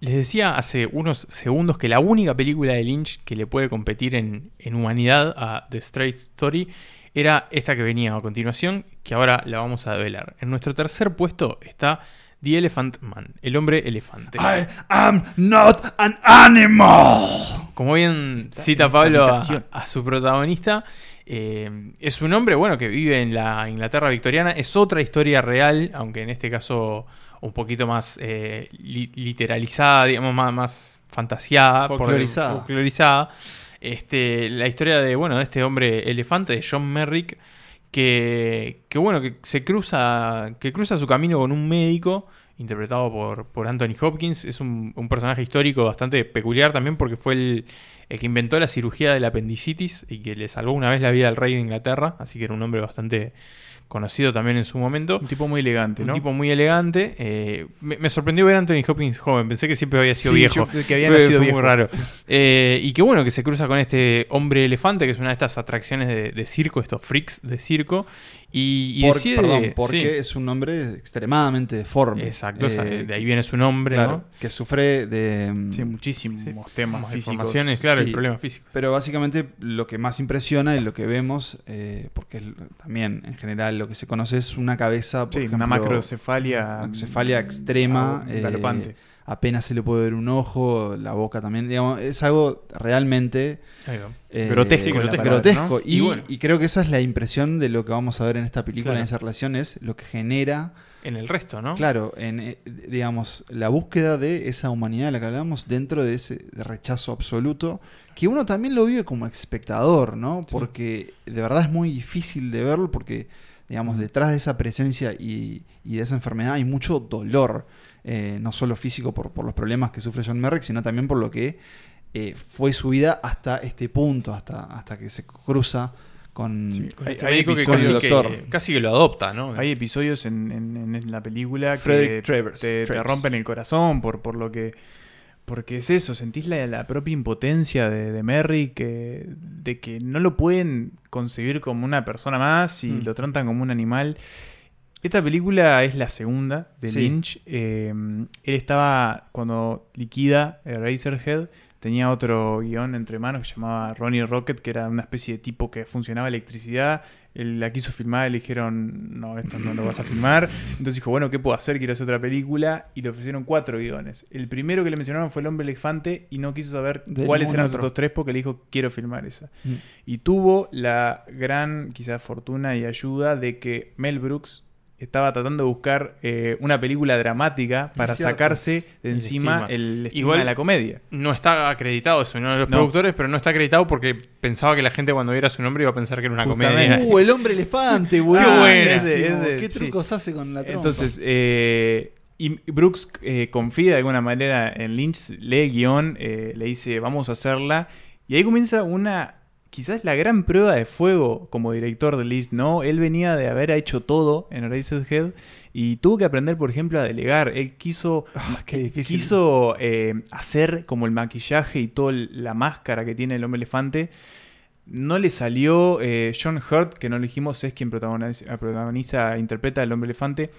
C: Les decía hace unos segundos que la única película de Lynch que le puede competir en, humanidad a The Straight Story era esta que venía a continuación, que ahora la vamos a develar. En nuestro tercer puesto está The Elephant Man, el hombre elefante.
A: I am not an animal.
C: Como bien cita Pablo a su protagonista, eh, es un hombre, bueno, que vive en la Inglaterra victoriana. Es otra historia real, aunque en este caso un poquito más eh, literalizada, digamos, más, más fantasiada.
A: Folclorizada.
C: Este, la historia de, bueno, de este hombre elefante, de John Merrick, que, que, bueno, que se cruza, que cruza su camino con un médico interpretado por, por Anthony Hopkins. Es un, un personaje histórico bastante peculiar también porque fue el, el que inventó la cirugía del apendicitis y que le salvó una vez la vida al rey de Inglaterra, así que era un hombre bastante conocido también en su momento.
B: Un tipo muy elegante, ¿no?
C: Un tipo muy elegante. Eh, me, sorprendió ver a Anthony Hopkins joven. Pensé que siempre había sido
B: Sí,
C: viejo.
B: yo- que había
C: Fue-
B: nacido
C: fue
B: viejo.
C: muy raro. Eh, y qué bueno que se cruza con este hombre elefante, que es una de estas atracciones de, de circo, estos freaks de circo. Y, y
A: Por-
C: decide-
A: perdón, porque
C: sí.
A: es un hombre extremadamente deforme.
C: Exacto, o sea,
A: Eh,
C: de ahí viene su nombre,
A: claro,
C: ¿no?
A: que sufre de... mm,
B: Sí, muchísimos temas
C: Más
B: físicos.
C: deformaciones, claro,
A: Sí.
C: y problemas físicos.
A: Pero básicamente lo que más impresiona y lo que vemos, eh, porque es- también en general lo que se conoce es una cabeza, por
B: Sí,
A: ejemplo,
B: una macrocefalia.
A: macrocefalia extrema, eh,
B: galopante.
A: Apenas se le puede ver un ojo, la boca también, digamos, es algo realmente eh,
B: Grotesco, la palabra,
A: grotesco.
B: ¿no?
A: Y,
C: Y bueno.
A: y creo que esa es la impresión de lo que vamos a ver en esta película,
C: Claro.
A: en esa relación, es lo que genera
C: En el resto, ¿no?
A: Claro, en, eh, digamos, la búsqueda de esa humanidad de la que hablamos dentro de ese rechazo absoluto, que uno también lo vive como espectador, ¿no? Porque de verdad es muy difícil de verlo porque, digamos, detrás de esa presencia y, y de esa enfermedad hay mucho dolor, eh, no solo físico por, por los problemas que sufre John Merrick, sino también por lo que eh, fue su vida hasta este punto, hasta, hasta que se cruza con,
C: Con
B: Hay-
C: este
B: hay
C: que
A: episodios-
C: casi,
A: Con el
C: que casi que lo adopta, ¿no?
B: Hay episodios en, en- en la película que
A: Travers,
B: te, te rompen el corazón por, por lo que. Porque es eso, sentís la, la propia impotencia de, de Merry que, de que no lo pueden concebir como una persona más y
A: Mm.
B: lo tratan como un animal. Esta película es la segunda de
A: Sí.
B: Lynch. Eh, él estaba, cuando liquida Razorhead, tenía otro guion entre manos que se llamaba Ronnie Rocket, que era una especie de tipo que funcionaba electricidad. Él la quiso filmar, le dijeron, no, esto no lo vas a filmar. Entonces dijo, bueno, ¿qué puedo hacer? Quiero hacer otra película. Y le ofrecieron cuatro guiones. El primero que le mencionaron fue El Hombre Elefante y no quiso saber
A: De
B: cuáles eran los
A: otro.
B: otros tres porque le dijo, quiero filmar esa.
A: Mm.
B: Y tuvo la gran, quizás, fortuna y ayuda de que Mel Brooks estaba tratando de buscar eh, una película dramática para
A: cierto.
B: sacarse de
C: El
B: encima el estigma
C: Igual-
B: de la comedia.
C: No está acreditado, es uno de los
B: No.
C: productores, pero no está acreditado porque pensaba que la gente cuando viera su nombre iba a pensar que era una
B: Justamente.
C: comedia.
A: Uh, el hombre elefante,
B: de- es de-
A: ¿Qué
B: sí.
A: trucos hace con la trompa?
B: Entonces, eh, y Brooks eh, confía de alguna manera en Lynch, lee el guion, eh, le dice, vamos a hacerla. Y ahí comienza una, quizás la gran prueba de fuego como director de Lynch, ¿no? Él venía de haber hecho todo en Eraserhead y tuvo que aprender, por ejemplo, a delegar. Él quiso,
A: Ah, qué difícil.
B: quiso eh, hacer como el maquillaje y toda la máscara que tiene el hombre elefante. No le salió eh, John Hurt, que no lo dijimos, es quien protagoniza, protagoniza interpreta al hombre elefante.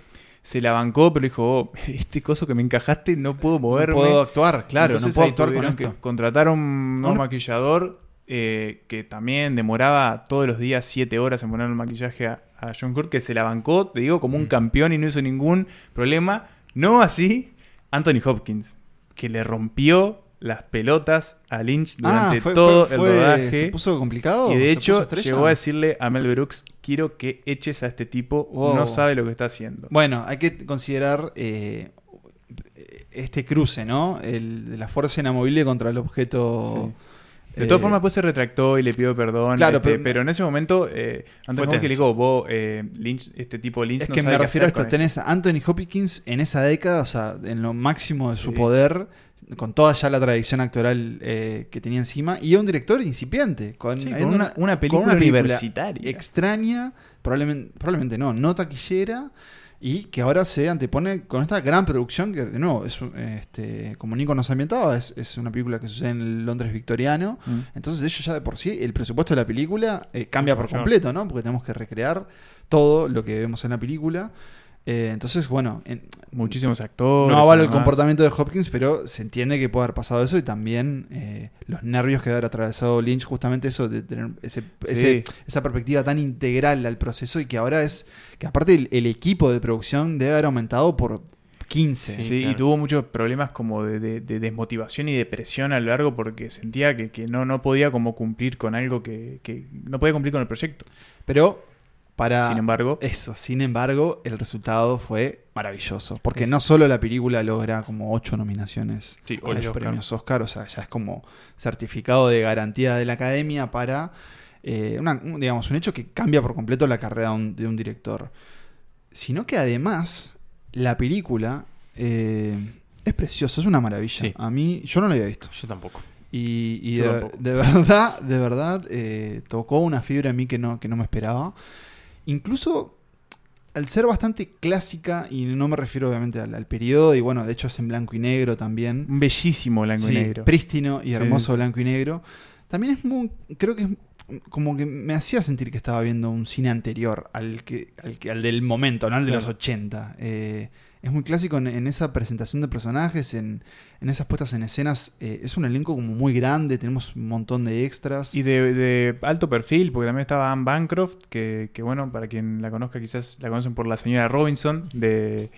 B: Se la bancó, pero dijo, oh, (laughs) este coso que me encajaste no puedo moverme.
A: No puedo actuar, claro,
B: Entonces
A: no puedo actuar con
B: tuvieron que
A: esto.
B: contratar a un, maquillador eh, que también demoraba todos los días siete horas en poner el maquillaje a, a John Hurt, que se la bancó, te digo,
A: Mm.
B: como un campeón y no hizo ningún problema. No así Anthony Hopkins, que le rompió las pelotas a Lynch durante
A: Ah, fue-
B: todo
A: fue-
B: el rodaje.
A: ¿Se puso complicado?
B: Y de
A: ¿Se
B: hecho, llegó a decirle a Mel Brooks: Quiero que eches a este tipo,
A: Wow.
B: no sabe lo que está haciendo.
A: Bueno, hay que considerar eh, este cruce, ¿no? El de la fuerza inamovible contra el objeto.
B: De todas
A: eh,
B: formas, después se retractó y le pidió perdón.
A: Claro,
B: este,
A: pero-
B: pero, en ese momento, eh, Anthony Hopkins le dijo: Vos, eh, Lynch, este tipo de Lynch,
A: Es
B: no
A: que
B: sabe
A: me refiero a esto. Tenés a Anthony Hopkins en esa década, o sea, en lo máximo de su
B: Sí.
A: poder, con toda ya la tradición actoral eh, que tenía encima, y a un director incipiente. Con,
B: Sí, con una- una película universitaria.
A: Extraña, probablemente, probablemente no, no taquillera. Y que ahora se antepone con esta gran producción que, de nuevo, es, este, como Nico nos ambientaba, es, es una película que sucede en el Londres victoriano.
B: Mm.
A: Entonces ellos ya de por sí, el presupuesto de la película eh, cambia por completo, ¿no? Porque tenemos que recrear todo lo que vemos en la película. Eh, entonces, bueno, en-
B: Muchísimos actores.
A: no avalo el comportamiento de Hopkins, pero se entiende que puede haber pasado eso y también eh, los nervios que debe haber atravesado Lynch, justamente eso de tener ese- ese- esa perspectiva tan integral al proceso y que ahora es, que aparte el, el equipo de producción debe haber aumentado por 15.
B: Sí,
C: claro.
B: y tuvo muchos problemas como de, de- de desmotivación y depresión a lo largo porque sentía que, que no, no podía como cumplir con algo que, que no podía cumplir con el proyecto.
A: Pero para
B: Sin embargo,
A: eso, sin embargo, el resultado fue maravilloso. Porque no solo la película logra como ocho nominaciones
C: Sí,
A: a los premios Oscar, o sea, ya es como certificado de garantía de la academia para, eh, una- un- digamos, un hecho que cambia por completo la carrera de un, de un director. Sino que además, la película eh, es preciosa, es una maravilla.
C: Sí.
A: A mí, yo no la había visto.
C: Yo tampoco.
A: Y, de, (laughs) verdad, de verdad, eh, tocó una fibra en mí que no, que no me esperaba. Incluso al ser bastante clásica, y no me refiero obviamente al, periodo, y bueno, de hecho es en blanco y negro también.
B: Un bellísimo blanco y negro.
A: Prístino y hermoso blanco y negro. También es muy, creo que es como que me hacía sentir que estaba viendo un cine anterior al que al, que, al del momento, no al de los 80. Eh, es muy clásico en, esa presentación de personajes, en, esas puestas en escenas. Eh, es un elenco como muy grande, tenemos un montón de extras.
B: Y de, alto perfil, porque también estaba Anne Bancroft, que, bueno, para quien la conozca, quizás la conocen por la señora Robinson de,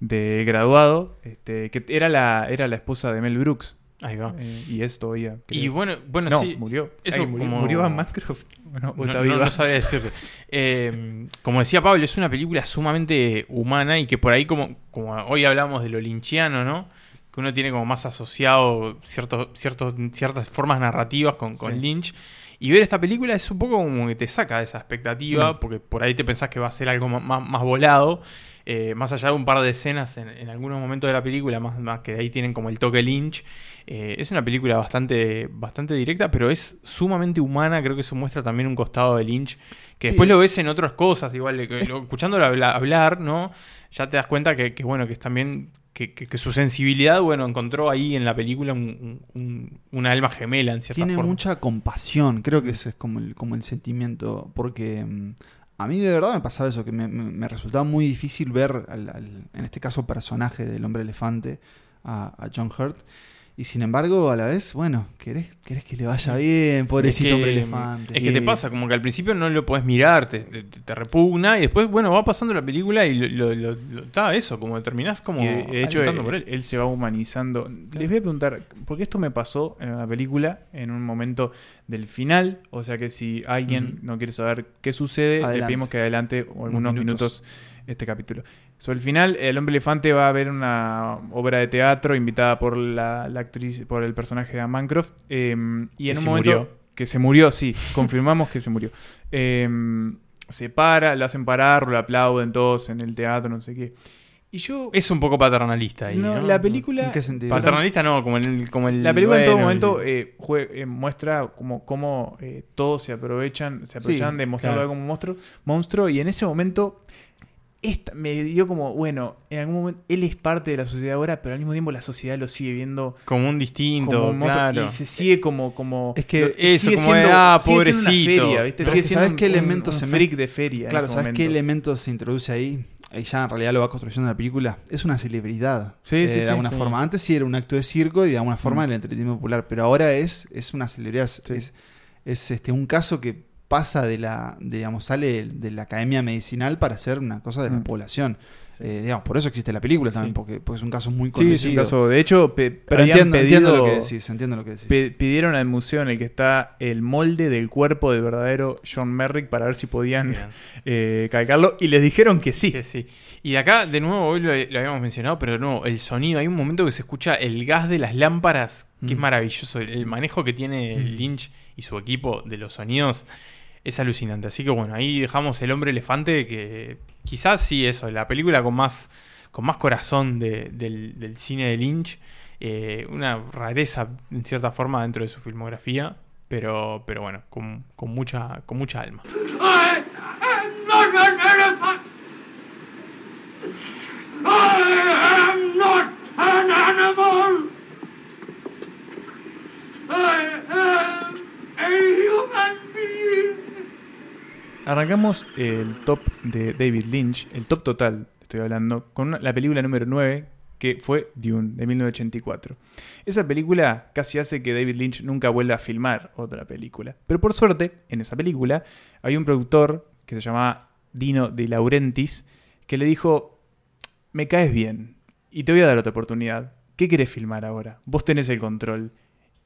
B: de Graduado, este, que era la, era la esposa de Mel Brooks.
C: Ahí va.
B: Eh, y es todavía.
C: Y bueno, bueno
B: no,
C: sí.
B: murió.
C: Eso
B: murió,
C: como...
B: murió Anne Bancroft. Bueno,
C: no, no, sabía decirte. Eh, como decía Pablo, es una película sumamente humana y que por ahí, como, como hoy hablamos de lo linchiano, ¿no? Que uno tiene como más asociado ciertos, ciertos, ciertas formas narrativas con, con Lynch. Y ver esta película es un poco como que te saca de esa expectativa, mm. porque por ahí te pensás que va a ser algo más, más volado. Eh, más allá de un par de escenas en, algunos momentos de la película, más, más que ahí tienen como el toque Lynch, eh, es una película bastante, bastante directa, pero es sumamente humana, creo que eso muestra también un costado de Lynch, que después lo ves en otras cosas, igual, escuchándolo hablar, ¿no? Ya te das cuenta que, bueno, que es también que, su sensibilidad, bueno, encontró ahí en la película un, una alma gemela en cierta
A: Tiene mucha compasión, creo que ese es como el, como el sentimiento, porque mm, a mí de verdad me pasaba eso, que me, resultaba muy difícil ver, al, en este caso, personaje del hombre elefante, a, John Hurt. Y sin embargo, a la vez, bueno, querés, querés que le vaya bien, pobrecito hombre elefante.
C: Es que te pasa, como que al principio no lo podés mirar, te, te, repugna, y después, bueno, va pasando la película y lo, está eso, como terminás como.
B: de hecho, él, por él. él, se va humanizando. Les voy a preguntar, porque esto me pasó en la película, en un momento del final, o sea que si alguien no quiere saber qué sucede, le pedimos que adelante algunos minutos este capítulo. Sobre el final, el hombre elefante va a ver una obra de teatro invitada por la, actriz, por el personaje de Mancroft. Em, y en un momento. Murió. Que se murió, sí, confirmamos que se murió. Em, se para, lo hacen parar, lo aplauden todos en el teatro, no sé qué. Y yo.
C: Es un poco paternalista ahí. No,
B: la película.
A: ¿En qué sentido?
C: Paternalista no, como el. Como el
B: la película en todo momento eh, eh, muestra como cómo eh, todos se aprovechan, se aprovechan de mostrarlo como un monstruo, monstruo. Y en ese momento esta, me dio como, bueno, en algún momento él es parte de la sociedad ahora, pero al mismo tiempo la sociedad lo sigue viendo
C: como un distinto, claro.
B: y se sigue como como
A: es que
C: eso como siendo, ah, pobrecito,
A: feria, ¿sabes qué elemento se
B: freak de feria?
A: Claro, ¿sabes qué elemento se introduce ahí? Ahí ya en realidad lo va construyendo la película. Es una celebridad.
B: Sí,
A: eh,
B: sí,
A: de alguna forma. Antes sí era un acto de circo y de alguna forma mm. el entretenimiento popular, pero ahora es, es una celebridad. Es, es este, un caso que pasa de la, digamos, sale de la academia medicinal para hacer una cosa de la mm. población. Eh, digamos, por eso existe la película también, porque, es un caso muy conocido. Sí,
B: es un caso, de hecho,
A: pero entiendo, lo que decís, entiendo lo que decís.
B: pidieron al museo en el que está el molde del cuerpo del verdadero John Merrick para ver si podían eh, calcarlo y les dijeron que sí.
C: sí. Y acá, de nuevo, hoy lo, habíamos mencionado, pero de nuevo, el sonido, hay un momento que se escucha el gas de las lámparas, que es mm. maravilloso, el, manejo que tiene mm. Lynch y su equipo de los sonidos es alucinante. Así que bueno, ahí dejamos El hombre elefante, que quizás sí, eso, la película con más, con más corazón del, cine de Lynch. Eh, una rareza, en cierta forma, dentro de su filmografía, pero, pero bueno, con, con mucha, con mucha alma.
B: Arrancamos el top de David Lynch, el top total, estoy hablando, con la película número 9, que fue Dune, de 1984. Esa película casi hace que David Lynch nunca vuelva a filmar otra película. Pero por suerte, en esa película, hay un productor que se llamaba Dino de Laurentiis, que le dijo, me caes bien, y te voy a dar otra oportunidad. ¿Qué querés filmar ahora? Vos tenés el control.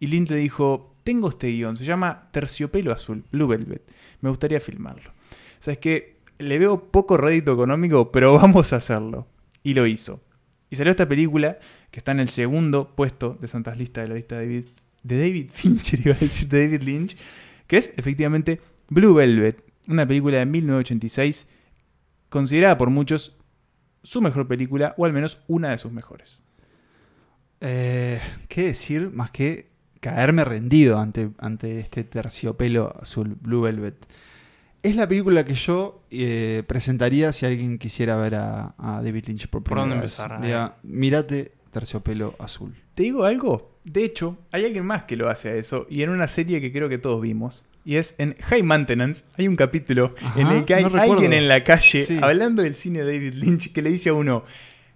B: Y Lynch le dijo, tengo este guion, se llama Terciopelo Azul, Blue Velvet me gustaría filmarlo. O sea, es que le veo poco rédito económico, pero (laughs) vamos a hacerlo. Y lo hizo. Y salió esta película que está en el segundo puesto de Santas Listas de la lista de David, de David (laughs) Fincher, iba a decir de David Lynch, que es efectivamente Blue Velvet, una película de 1986, considerada por muchos su mejor película, o al menos una de sus mejores.
A: Eh, ¿Qué decir más que caerme rendido ante, ante este terciopelo azul, Blue Velvet. Es la película que yo eh, presentaría si alguien quisiera ver a, David Lynch por primera
C: dónde
A: vez.
C: empezar?
A: Mira, mírate terciopelo azul.
B: ¿Te digo algo? De hecho, hay alguien más que lo hace a eso, y en una serie que creo que todos vimos. Y es en High Maintenance, hay un capítulo en el que hay alguien en la calle hablando del cine de David Lynch que le dice a uno,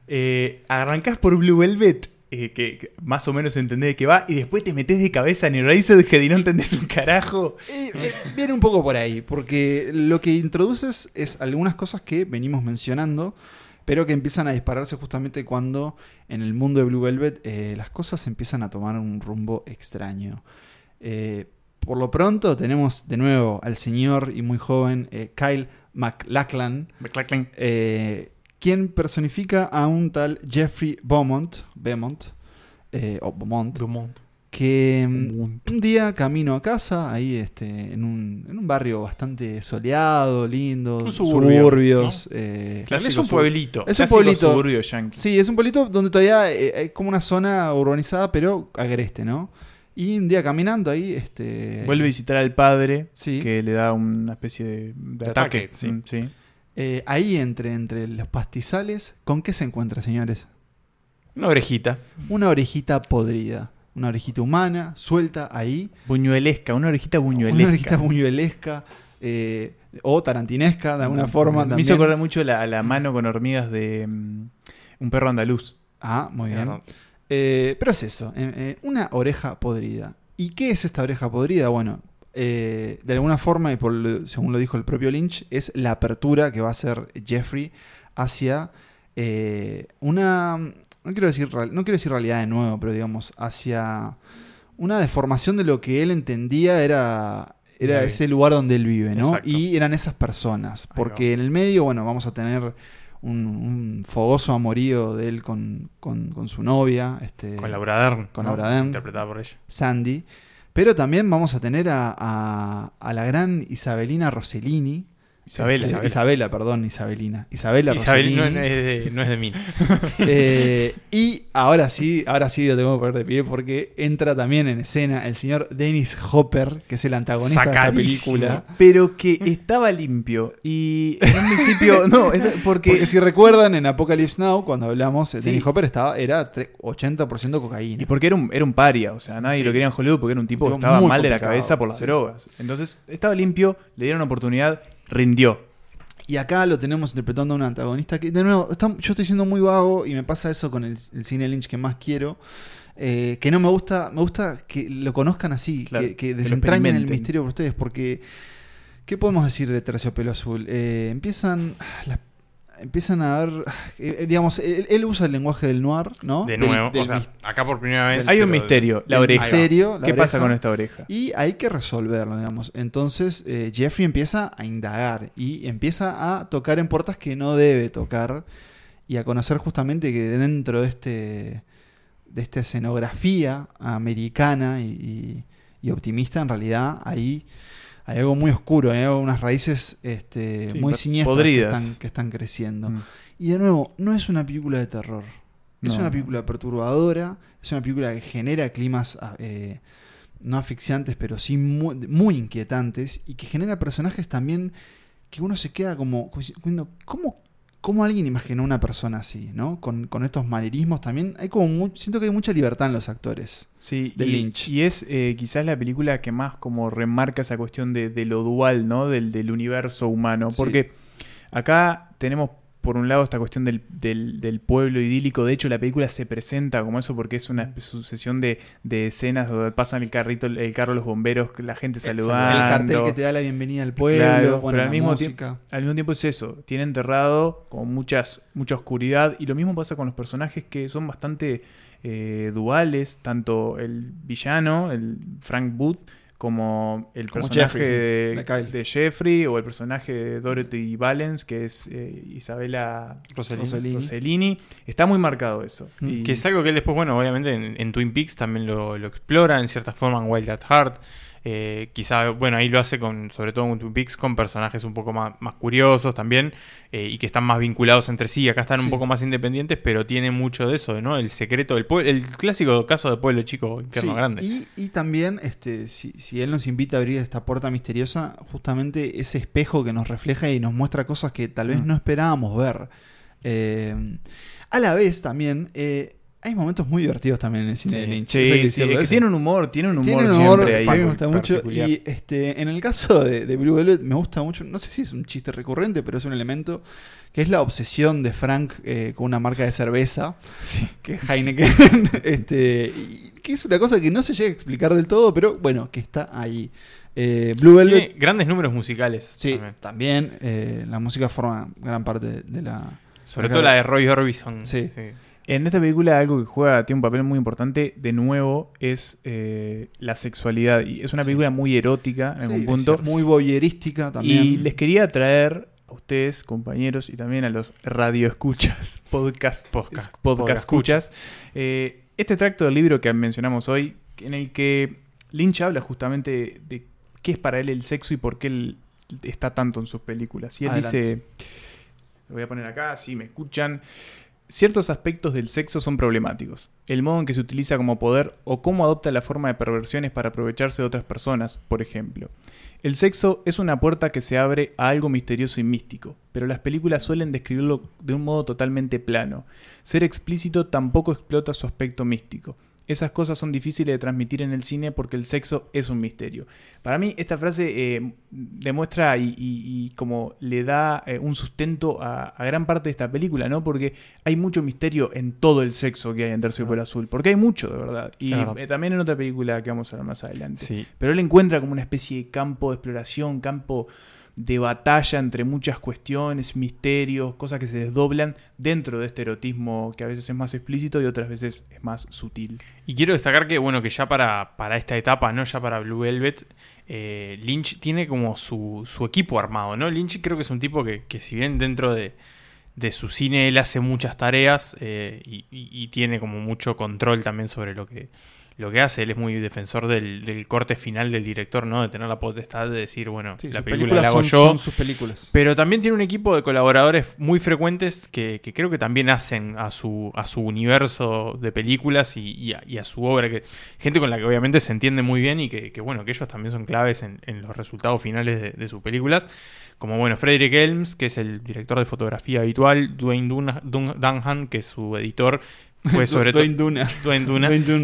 B: eh, arrancás por Blue Velvet, eh, que, más o menos entendés de qué va, y después te metes de cabeza en Eraserhead y no entendés un carajo.
A: Eh, viene un poco por ahí, porque lo que introduces es algunas cosas que venimos mencionando, pero que empiezan a dispararse justamente cuando en el mundo de Blue Velvet eh, las cosas empiezan a tomar un rumbo extraño. Por lo pronto tenemos de nuevo al señor y muy joven Kyle MacLachlan, quien personifica a un tal Jeffrey Beaumont, Beaumont, o Beaumont,
B: Beaumont
A: que mm, un día camino a casa, ahí este, en, un, en un barrio bastante soleado, lindo, un suburbios.
C: Eh, es un pueblito.
A: Es un pueblito. Sí, es un pueblito donde todavía eh, hay como una zona urbanizada, pero agreste, ¿no? Y un día caminando ahí, este...
B: Vuelve a visitar al padre, que le da una especie de, ataque. sí. Mm,
A: eh, ahí entre, entre los pastizales, ¿con qué se encuentra, señores?
C: Una orejita.
A: Una orejita podrida una orejita humana, suelta ahí.
B: Buñuelesca, una orejita buñuelesca.
A: Una orejita buñuelesca. Eh, o tarantinesca, de alguna forma.
B: Me hizo acordar mucho la, la mano con hormigas de mm, un perro andaluz.
A: Ah, muy bien. Eh, pero es eso, eh, una oreja podrida. ¿Y qué es esta oreja podrida? Bueno, de alguna forma, y por, según lo dijo el propio Lynch, es la apertura que va a hacer Jeffrey hacia una, no quiero decir, no quiero decir realidad de nuevo, pero digamos, hacia una deformación de lo que él entendía era, era ese lugar donde él vive, ¿no? Y eran esas personas. Porque en el medio, bueno, vamos a tener un, fogoso amorío de él con, su novia. Este,
C: con Laura Dern.
A: Con Laura Dern.
C: Interpretada por ella.
A: Sandy. Pero también vamos a tener a, a la gran Isabelina Rossellini,
B: Isabela,
A: Isabela. perdón, Isabelina. Isabela
C: Isabel no, es de, no, es de, mí. (laughs)
A: Eh, y ahora sí, ahora sí lo tengo que poner de pie porque entra también en escena el señor Dennis Hopper, que es el antagonista de esta película.
B: Pero que estaba limpio. Y en un principio, (laughs) no, (laughs) porque...
A: porque si recuerdan en Apocalypse Now, cuando hablamos, Dennis Hopper estaba, era 80% cocaína.
B: Y porque era un, era un paria, o sea, nadie lo quería en Hollywood porque era un tipo que estaba mal de la cabeza por las drogas. Entonces, estaba limpio, le dieron oportunidad rindió.
A: Y acá lo tenemos interpretando a un antagonista que, de nuevo, yo estoy siendo muy vago y me pasa eso con el, cine Lynch que más quiero. Eh, que no me gusta, me gusta que lo conozcan así, que, que desentrañen el misterio por ustedes, porque ¿qué podemos decir de Terciopelo Azul? Eh, empiezan las empiezan a ver, eh, eh, digamos, él, usa el lenguaje del noir, ¿no?
C: De nuevo, o sea, acá por primera vez.
B: Hay un misterio, la oreja. Misterio, ¿Qué pasa con esta oreja?
A: Y hay que resolverlo, digamos. Entonces eh, Jeffrey empieza a indagar y empieza a tocar en puertas que no debe tocar y a conocer justamente que dentro de este de esta escenografía americana y, y optimista, en realidad ahí hay algo muy oscuro, hay unas raíces este, muy siniestras que están, creciendo. Mm. Y de nuevo, no es una película de terror. Es una película perturbadora, es una película que genera climas ah, eh, no asfixiantes, pero sí muy, inquietantes y que genera personajes también que uno se queda como, ¿cómo ¿Cómo alguien imaginó una persona así, ¿no? Con, estos manerismos también. Hay como siento que hay mucha libertad en los actores.
B: Sí, de Lynch. Y es eh, quizás la película que más como remarca esa cuestión de, lo dual, ¿no? Del, del universo humano. Porque acá tenemos por un lado esta cuestión del, del, pueblo idílico. De hecho, la película se presenta como eso porque es una sucesión de, escenas donde pasan el carrito, el carro los bomberos, la gente saludando.
A: El cartel que te da la bienvenida al pueblo.
B: pero al mismo, tiempo, al mismo tiempo es eso. Tiene enterrado con muchas, mucha oscuridad. Y lo mismo pasa con los personajes que son bastante eh, duales. Tanto el villano, el Frank Booth como el personaje de, Jeffrey o el personaje de Dorothy Valens, que es eh, Isabela Rossellini. Está muy marcado eso.
C: Mm. Que es algo que él después, bueno, obviamente en, Twin Peaks también lo, explora en cierta forma en Wild at Heart. Eh, quizá, bueno, ahí lo hace con, sobre todo en Twin Peaks, con personajes un poco más, más curiosos también eh, y que están más vinculados entre sí. Acá están un poco más independientes, pero tiene mucho de eso, ¿no? El secreto del pueblo, el clásico caso de pueblo chico, interno grande.
A: Y, y, también, este, si, si, él nos invita a abrir esta puerta misteriosa, justamente ese espejo que nos refleja y nos muestra cosas que tal vez mm. no esperábamos ver. Eh, a la vez también hay momentos muy divertidos también en el cine de Lynch.
B: Sí, sí, que tiene un humor, tiene un humor, siempre ahí.
A: me gusta mucho. Y este, en el caso de, Blue Velvet me gusta mucho, no sé si es un chiste recurrente, pero es un elemento que es la obsesión de Frank eh, con una marca de cerveza, que es Heineken, (laughs) este, que es una cosa que no se llega a explicar del todo, pero bueno, que está ahí. Eh, Blue Velvet. Tiene
C: grandes números musicales.
A: Sí, también, eh, la música forma gran parte de la.
C: Sobre todo la de Roy Orbison.
A: sí.
B: En esta película algo que juega, tiene un papel muy importante, de nuevo, es eh, la sexualidad. Y es una película muy erótica en algún punto.
A: muy boyerística también.
B: Y les quería traer a ustedes, compañeros, y también a los radioescuchas, (laughs) podcast, podcast, podcast, escuchas, eh, este tracto del libro que mencionamos hoy, en el que Lynch habla justamente de qué es para él el sexo y por qué él está tanto en sus películas. Y él dice, lo voy a poner acá, si me escuchan. Ciertos aspectos del sexo son problemáticos. El modo en que se utiliza como poder o cómo adopta la forma de perversiones para aprovecharse de otras personas, por ejemplo. El sexo es una puerta que se abre a algo misterioso y místico, pero las películas suelen describirlo de un modo totalmente plano. Ser explícito tampoco explota su aspecto místico. Esas cosas son difíciles de transmitir en el cine porque el sexo es un misterio. Para mí esta frase eh, demuestra y, como le da eh, un sustento a, gran parte de esta película, ¿no? Porque hay mucho misterio en todo el sexo que hay en Tercio por Azul. Porque hay mucho, de verdad. Y eh, también en otra película que vamos a ver más adelante. Pero él encuentra como una especie de campo de exploración, campo de batalla entre muchas cuestiones, misterios, cosas que se desdoblan dentro de este erotismo que a veces es más explícito y otras veces es más sutil.
C: Y quiero destacar que, bueno, que ya para, para esta etapa, ¿no? Ya para Blue Velvet, eh, Lynch tiene como su, su, equipo armado, ¿no? Lynch creo que es un tipo que, que si bien dentro de, de su cine él hace muchas tareas eh, y, tiene como mucho control también sobre lo que lo que hace, él es muy defensor del, corte final del director, ¿no? De tener la potestad de decir, bueno, la película la hago yo.
A: Son sus películas.
C: Pero también tiene un equipo de colaboradores muy frecuentes que, creo que también hacen a su, a su universo de películas y, a, su obra. Que, gente con la que obviamente se entiende muy bien y que, bueno, que ellos también son claves en, los resultados finales de, sus películas. Como bueno, Frederick Elms, que es el director de fotografía habitual, Dwayne Dunham, que es su editor, fue (laughs) sobre todo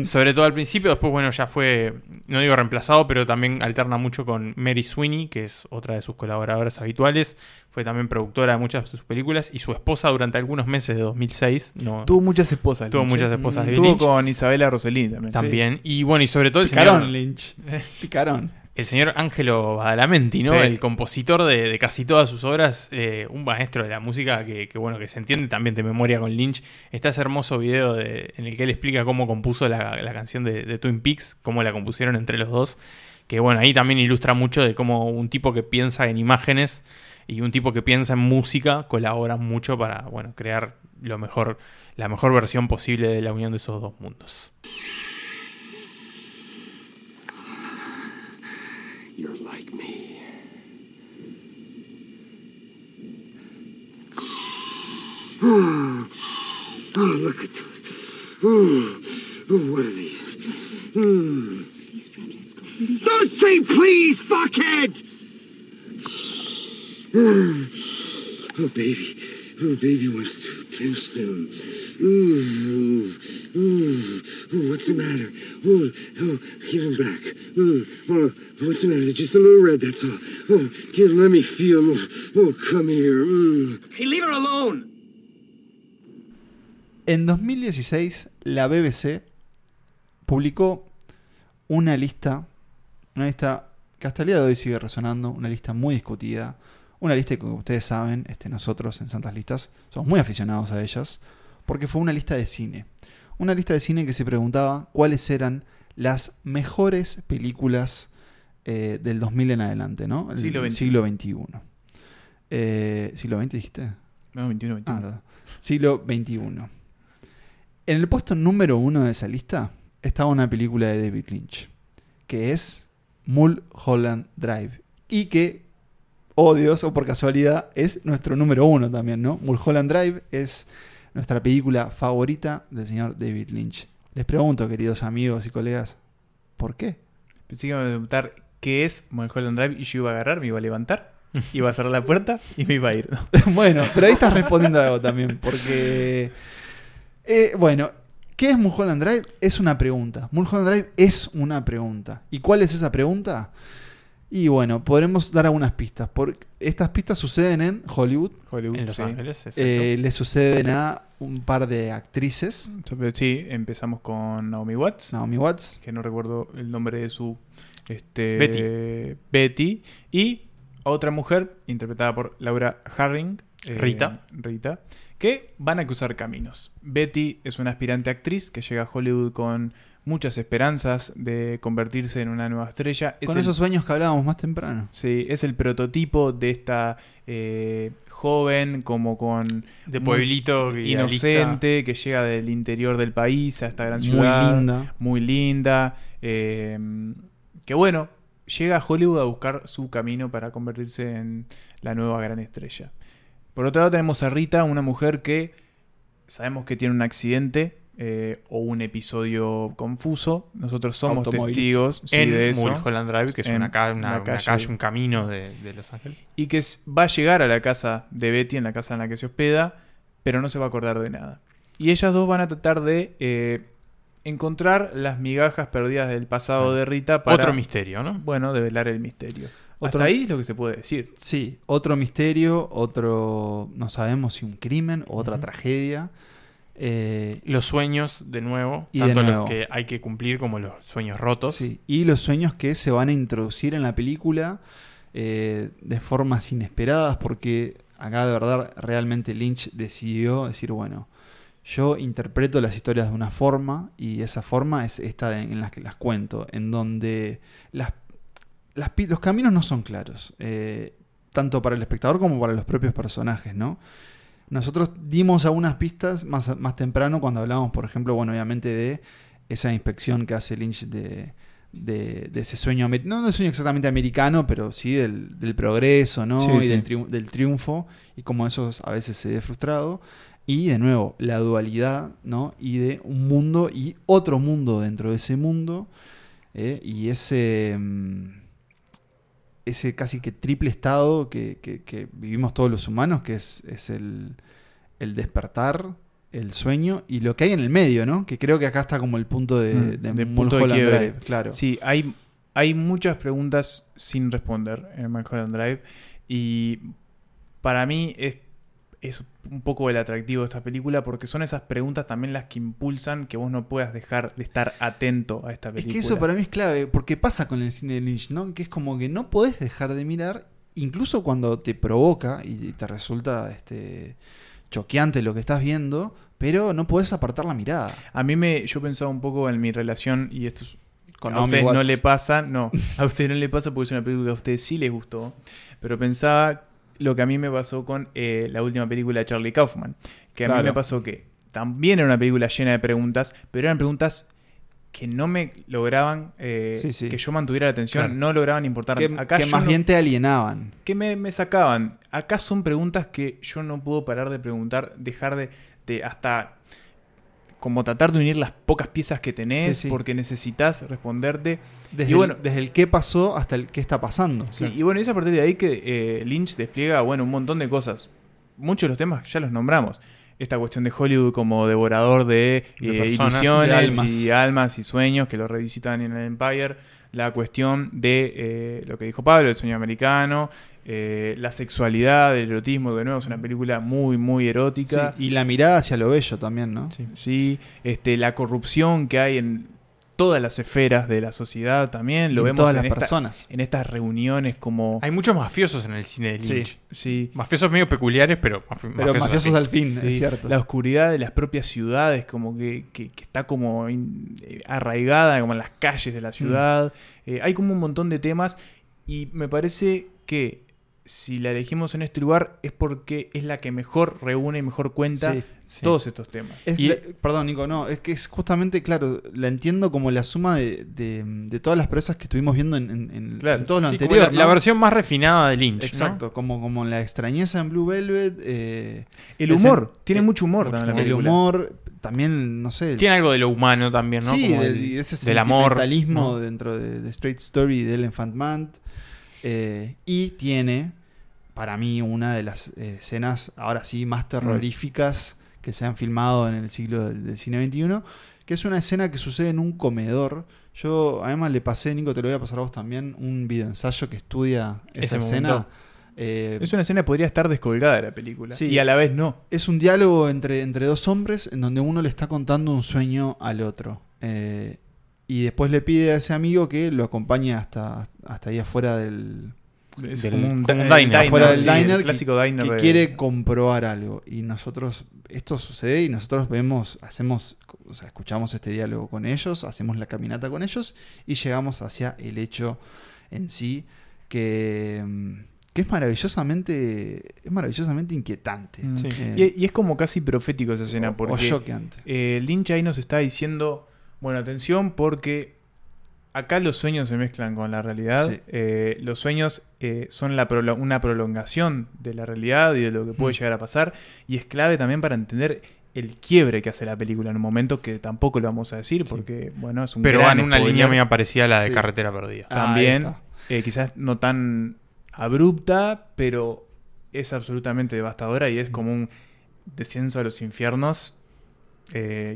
C: Sobre todo al principio, después, bueno, ya fue, no digo reemplazado, pero también alterna mucho con Mary Sweeney, que es otra de sus colaboradoras habituales. Fue también productora de muchas de sus películas y su esposa durante algunos meses de 2006. No,
B: tuvo muchas esposas.
C: Tuvo muchas esposas.
B: de Tuvo con Isabela Rossellini también.
C: También. Y bueno, y sobre todo el
A: Picarón, Lynch. (laughs) Picarón
C: el señor Ángelo Badalamenti, ¿no? El compositor de, casi todas sus obras, eh, un maestro de la música que, bueno, que se entiende también de memoria con Lynch. Está ese hermoso video en el que él explica cómo compuso la, canción de, Twin Peaks, cómo la compusieron entre los dos. Que bueno, ahí también ilustra mucho de cómo un tipo que piensa en imágenes y un tipo que piensa en música colaboran mucho para, bueno, crear lo mejor, la mejor versión posible de la unión de esos dos mundos.
E: Oh, oh look at those. Oh, oh, what are these? Mm. Let's go. Please. Don't say please, fuckhead! Oh, oh baby. Oh, baby wants to finish them. Ooh, ooh, ooh, what's the matter? Oh, oh, give him back. Oh, oh, what's the matter? They're just a little red, that's all. Oh, give, let me feel. Oh, come here. Mm.
I: Hey, leave her alone.
A: En 2016, la BBC publicó una lista, una lista que hasta el día de hoy sigue resonando, una lista muy discutida, una lista que como ustedes saben, este, nosotros en Santas Listas somos muy aficionados a ellas, porque fue una lista de cine. Una lista de cine que se preguntaba cuáles eran las mejores películas eh, del 2000 en adelante, ¿no?
B: El siglo,
A: siglo XXI. Eh, ¿Siglo XX dijiste?
B: No, XXI.
A: Ah, siglo XXI. En el puesto número uno de esa lista estaba una película de David Lynch, que es Mulholland Drive. Y que, oh Dios, o por casualidad, es nuestro número uno también, ¿no? Mulholland Drive es nuestra película favorita del señor David Lynch. Les pregunto, queridos amigos y colegas, ¿por qué?
B: Pensé que iba a preguntar qué es Mulholland Drive y yo iba a agarrar, me iba a levantar, iba a cerrar la puerta y me iba a ir. (laughs)
A: bueno, pero ahí estás respondiendo algo también, porque... Eh, bueno, ¿qué es Mulholland Drive? Es una pregunta. Mulholland Drive es una pregunta. ¿Y cuál es esa pregunta? Y bueno, podremos dar algunas pistas. Porque estas pistas suceden en Hollywood.
B: Hollywood
C: En Los
B: sí.
C: Ángeles.
A: Eh, le suceden a un par de actrices.
B: Sí, empezamos con Naomi Watts,
A: Naomi Watts.
B: que no recuerdo el nombre de su... Este,
C: Betty.
B: Betty. Y otra mujer, interpretada por Laura Harring. eh,
C: Rita.
B: Rita. Que van a cruzar caminos. Betty es una aspirante actriz que llega a Hollywood con muchas esperanzas de convertirse en una nueva estrella. Es
A: Con
B: el-
A: esos sueños que hablábamos más temprano.
B: Sí, es el prototipo de esta eh, joven como con
C: De
B: muy
C: pueblito.
B: inocente que llega del interior del país a esta gran
A: Muy
B: ciudad
A: linda.
B: muy linda eh, que bueno llega a Hollywood a buscar su camino para convertirse en la nueva gran estrella por otro lado tenemos a Rita una mujer que sabemos que tiene un accidente eh, o un episodio confuso nosotros somos testigos sí,
C: en
B: de eso
C: Mulholland Drive, que es
B: En
C: una, ca- una-
B: una
C: una
B: calle.
C: un camino de, de Los Ángeles.
B: y que va a llegar a la casa de Betty, en la casa en la que se hospeda, pero no se va a acordar de nada. Y ellas dos van a tratar de eh, encontrar las migajas perdidas del pasado
C: Claro.
B: de Rita para,
C: Otro misterio, ¿no?
B: bueno, develar el misterio.
A: Otro-
B: Hasta ahí es lo que se puede decir.
A: Sí, otro misterio, otro, no sabemos si un crimen o otra tragedia. Eh,
C: Los sueños, de nuevo,
A: Y de
C: tanto
A: nuevo.
C: los que hay que cumplir como los sueños rotos.
A: sí, y los sueños que se van a introducir en la película eh, de formas inesperadas, porque acá de verdad realmente Lynch decidió decir, bueno, yo interpreto las historias de una forma y esa forma es esta en la que las cuento, en donde las, las los caminos no son claros, eh, tanto para el espectador como para los propios personajes, ¿no? Nosotros dimos algunas pistas más, más temprano cuando hablábamos, por ejemplo, bueno, obviamente de esa inspección que hace Lynch de, de, de ese sueño, no de sueño exactamente americano, pero sí del, del progreso, ¿no?
B: Sí,
A: y
B: sí.
A: Del, triun- del triunfo, y cómo eso a veces se ve frustrado. Y de nuevo, la dualidad, ¿no? Y de un mundo y otro mundo dentro de ese mundo. ¿eh? Y ese, mm, ese casi que triple estado que, que- que vivimos todos los humanos, que es, es el, el despertar, el sueño y lo que hay en el medio, ¿no? Que creo que acá está como el punto de,
B: Mm,
A: de
B: de punto de.
A: Drive, claro.
B: Sí, hay, hay muchas preguntas sin responder en Mulholland Drive y para mí es, es un poco el atractivo de esta película porque son esas preguntas también las que impulsan que vos no puedas dejar de estar atento a esta
A: Es
B: película.
A: que eso para mí es clave, porque pasa con el cine de Lynch, ¿no? Que es como que no podés dejar de mirar, incluso cuando te provoca y te resulta este, choqueante lo que estás viendo, pero no podés apartar la mirada.
B: A mí me, yo pensaba un poco en mi relación y esto es-
A: Con
B: a ustedes no le pasa, no, (laughs) a ustedes no le pasa porque es una película que a ustedes sí les gustó, pero pensaba lo que a mí me pasó con eh, la última película de Charlie Kaufman, que a mí me pasó que también era una película llena de preguntas, pero eran preguntas que no me lograban eh,
A: Sí, sí.
B: que yo mantuviera la atención,
C: Claro.
B: no lograban importar.
A: Que,
B: Acá
A: que más
B: no-
A: bien te alienaban.
B: que me, me sacaban. Acá son preguntas que yo no puedo parar de preguntar, dejar de, de hasta como tratar de unir las pocas piezas que tenés,
A: Sí, sí.
B: porque necesitas responderte.
A: Desde,
B: Y bueno-
A: el, desde el qué pasó hasta el qué está pasando.
B: Sí, y bueno, es a partir de ahí que eh, Lynch despliega, bueno, un montón de cosas. Muchos de los temas ya los nombramos. Esta cuestión de Hollywood como devorador de,
C: De
B: eh,
C: personas,
B: ilusiones
A: de almas.
B: y almas y sueños que lo revisitan en el Empire. La cuestión de eh, lo que dijo Pablo, el sueño americano. Eh, la sexualidad, el erotismo, de nuevo, es una película muy, muy
A: Sí,
B: erótica.
A: y la mirada hacia lo bello también, ¿no?
B: Sí, este, la corrupción que hay en todas las esferas de la sociedad también. Lo
A: En
B: vemos
A: todas
B: en,
A: las
B: esta-
A: personas.
B: en estas reuniones como...
C: Hay muchos mafiosos en el cine de. Lynch.
B: Sí,
C: Mafiosos medio peculiares, pero, mafi-
A: Pero mafiosos al fin,
B: Sí,
A: es cierto.
B: La oscuridad de las propias ciudades, como que, que- que está como in- eh, arraigada como en las calles de la ciudad. Eh, hay como un montón de temas y me parece que si la elegimos en este lugar es porque es la que mejor reúne y mejor cuenta todos estos temas.
A: perdón, Nico, no, es que es justamente, claro, la entiendo como la suma de, de, todas las presas que estuvimos viendo en, en, todo lo anterior.
C: La, versión más refinada de Lynch.
A: Exacto, como, como la extrañeza en Blue Velvet. Eh,
B: el humor, tiene mucho humor también
A: El humor, también, no sé.
C: Tiene algo de lo humano también, ¿no?
A: Sí, de, ese del amor. dentro de, Straight Story y de Elephant Man. Eh, y tiene, para mí, una de las eh, escenas, ahora sí, más terroríficas que se han filmado en el siglo del, cine XXI, que es una escena que sucede en un comedor. Yo, además, le pasé, Nico, te lo voy a pasar a vos también, un video ensayo que estudia esa escena.
B: Eh, es una escena que podría estar descolgada de la película. y a la vez no.
A: Es un diálogo entre, entre dos hombres en donde uno le está contando un sueño al otro. Eh, y después le pide a ese amigo que lo acompañe hasta, hasta ahí afuera del,
B: es como un, diner,
A: del diner, clásico que, diner que quiere comprobar algo. Y nosotros esto sucede y nosotros vemos hacemos o sea escuchamos este diálogo con ellos hacemos la caminata con ellos y llegamos hacia el hecho en sí que, que es maravillosamente es maravillosamente inquietante.
B: Mm. eh, y, es como casi profético esa escena porque o eh, Lynch ahí nos está diciendo bueno atención porque acá los sueños se mezclan con la realidad. Eh, los sueños eh, son la una prolongación de la realidad y de lo que puede mm. llegar a pasar. Y es clave también para entender el quiebre que hace la película en un momento que tampoco lo vamos a decir porque, bueno, es un
C: Pero en una línea muy parecida a la de Carretera Perdida.
B: También, eh, quizás no tan abrupta, pero es absolutamente devastadora y es como un descenso a los infiernos.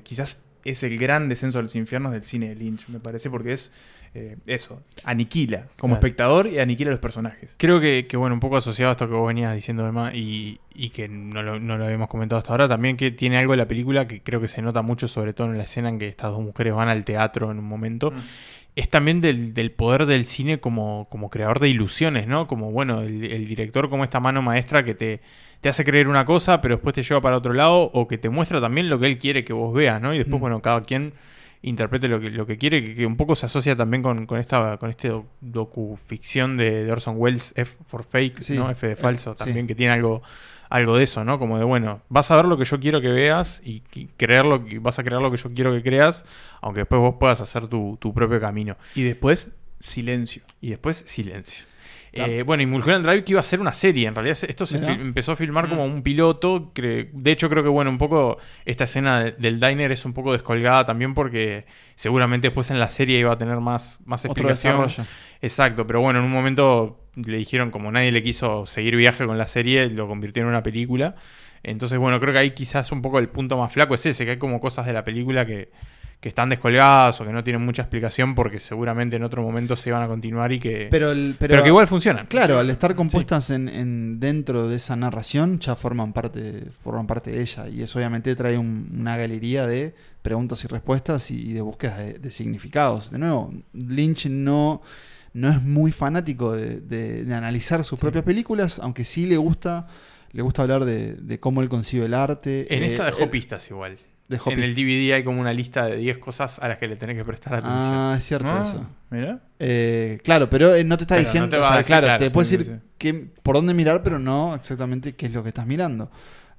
B: quizás es el gran descenso a los infiernos del cine de Lynch, me parece, porque es eh, eso, aniquila como espectador y aniquila a los personajes.
C: Creo que, bueno, un poco asociado a esto que vos venías diciendo, Emma, y, y que no lo, no lo, habíamos comentado hasta ahora, también que tiene algo de la película que creo que se nota mucho, sobre todo en la escena en que estas dos mujeres van al teatro en un momento. Mm. Es también del, del, poder del cine como, como creador de ilusiones, ¿no? Como, bueno, el, el director como esta mano maestra que te te hace creer una cosa, pero después te lleva para otro lado, o que te muestra también lo que él quiere que vos veas, ¿no? Y después, mm. bueno, cada quien interprete lo que, lo que quiere, que, un poco se asocia también con, con esta con este docuficción de, de, Orson Welles, F for Fake, ¿no? F de eh, falso, también que tiene algo algo de eso, ¿no? Como de, bueno, vas a ver lo que yo quiero que veas y, creer lo que, vas a crear lo que yo quiero que creas, aunque después vos puedas hacer tu, tu propio camino.
B: Y después, silencio.
C: Y después, silencio. Eh, bueno, y Mulholland Drive que iba a ser una serie, en realidad esto se empezó a filmar como mm. un piloto, de hecho creo que bueno, un poco esta escena del diner es un poco descolgada también porque seguramente después en la serie iba a tener más, más explicación. Exacto, pero bueno, en un momento le dijeron como nadie le quiso seguir viaje con la serie, lo convirtió en una película. Entonces bueno, creo que ahí quizás un poco el punto más flaco es ese, que hay como cosas de la película que que están descolgadas o que no tienen mucha explicación porque seguramente en otro momento se van a continuar y que
A: pero,
C: pero, que igual funcionan.
A: Claro, al estar compuestas en, dentro de esa narración ya forman parte forman parte de ella y eso obviamente trae una galería de preguntas y respuestas y, de búsquedas de, significados. De nuevo, Lynch no no es muy fanático de, analizar sus propias películas, aunque sí le gusta le gusta hablar de, cómo él concibe el arte.
C: En esta eh, dejó pistas igual en el DVD hay como una lista de 10 cosas a las que le tenés que prestar ah, atención.
A: Ah, es cierto ah, eso. Mira. Eh, claro, pero eh, no te está diciendo. claro, te puede decir por dónde mirar, pero no exactamente qué es lo que estás mirando.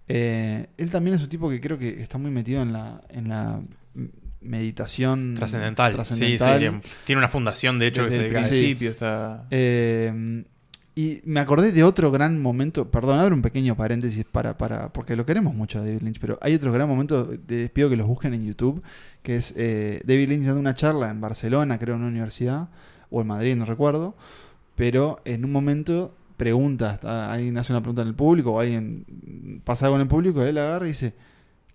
A: Eh, él también es un tipo que creo que está muy metido en la, en la meditación
C: trascendental. Sí, sí, Tiene una fundación, de hecho, que se dedica
B: principio. Está...
A: Y me acordé de otro gran momento, perdón, abro un pequeño paréntesis para, para, porque lo queremos mucho a David Lynch, pero hay otro gran momento, de, pido que los busquen en YouTube, que es eh, David Lynch dando una charla en Barcelona, creo en una universidad, o en Madrid, no recuerdo, pero en un momento pregunta, alguien hace una pregunta en el público, o alguien pasa algo en el público, él agarra y dice,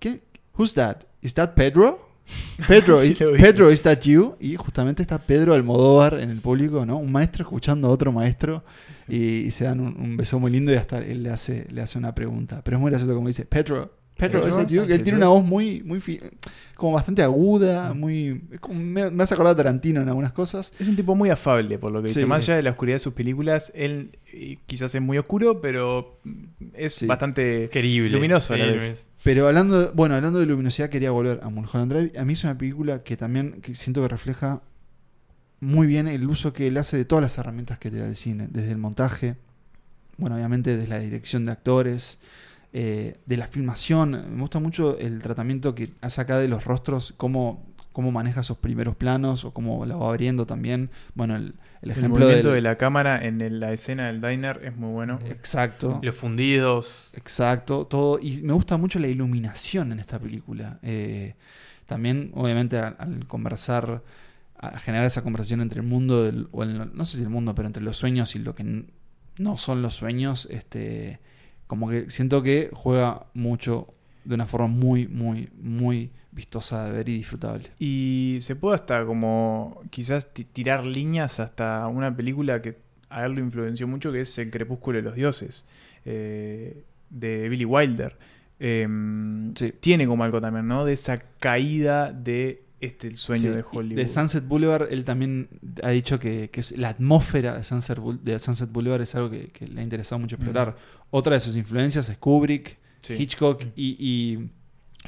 A: ¿qué? Who's that? ¿Is that Pedro? (laughs) Pedro, Pedro, ¿is that you? Y justamente está Pedro Almodóvar en el público, ¿no? Un maestro escuchando a otro maestro y, se dan un, beso muy lindo y hasta él le hace, le hace una pregunta. Pero es muy gracioso como dice, Pedro, Pedro, él tiene una voz muy, muy como bastante aguda, muy me, hace acordar a Tarantino en algunas cosas.
B: Es un tipo muy afable, por lo que dice. Más allá de la oscuridad de sus películas, él eh, quizás es muy oscuro, pero es bastante
C: querible,
B: luminoso a la vez.
A: Pero hablando, bueno, hablando de luminosidad, quería volver a Mulholland Drive. A mí es una película que también siento que refleja muy bien el uso que él hace de todas las herramientas que te da el cine, desde el montaje, bueno, obviamente de la dirección de actores, eh, de la filmación. Me gusta mucho el tratamiento que hace acá de los rostros, cómo, cómo maneja esos primeros planos o cómo lo va abriendo también. Bueno, el, el ejemplo
B: movimiento
A: del-
B: de la cámara en la escena del diner es muy bueno.
A: Exacto.
C: Los fundidos.
A: Exacto, todo. Y me gusta mucho la iluminación en esta película. Eh, también, obviamente, al, al conversar, a generar esa conversación entre el mundo, del- o el- no sé si el mundo, pero entre los sueños y lo que no son los sueños, este, como que siento que juega mucho de una forma muy, muy, muy vistosa de ver y disfrutable.
B: Y se puede hasta como quizás ti- tirar líneas hasta una película que a él lo influenció mucho, que es El Crepúsculo de los Dioses, eh, de Billy Wilder. Em,
A: Sí.
B: Tiene como algo también, ¿no? De esa caída de este el sueño
A: Sí,
B: de Hollywood.
A: De Sunset Boulevard, él también ha dicho que, que es la atmósfera de Sunset, de Sunset Boulevard es algo que, que le ha interesado mucho explorar. Otra de sus influencias es Kubrick,
B: Sí.
A: Hitchcock y, y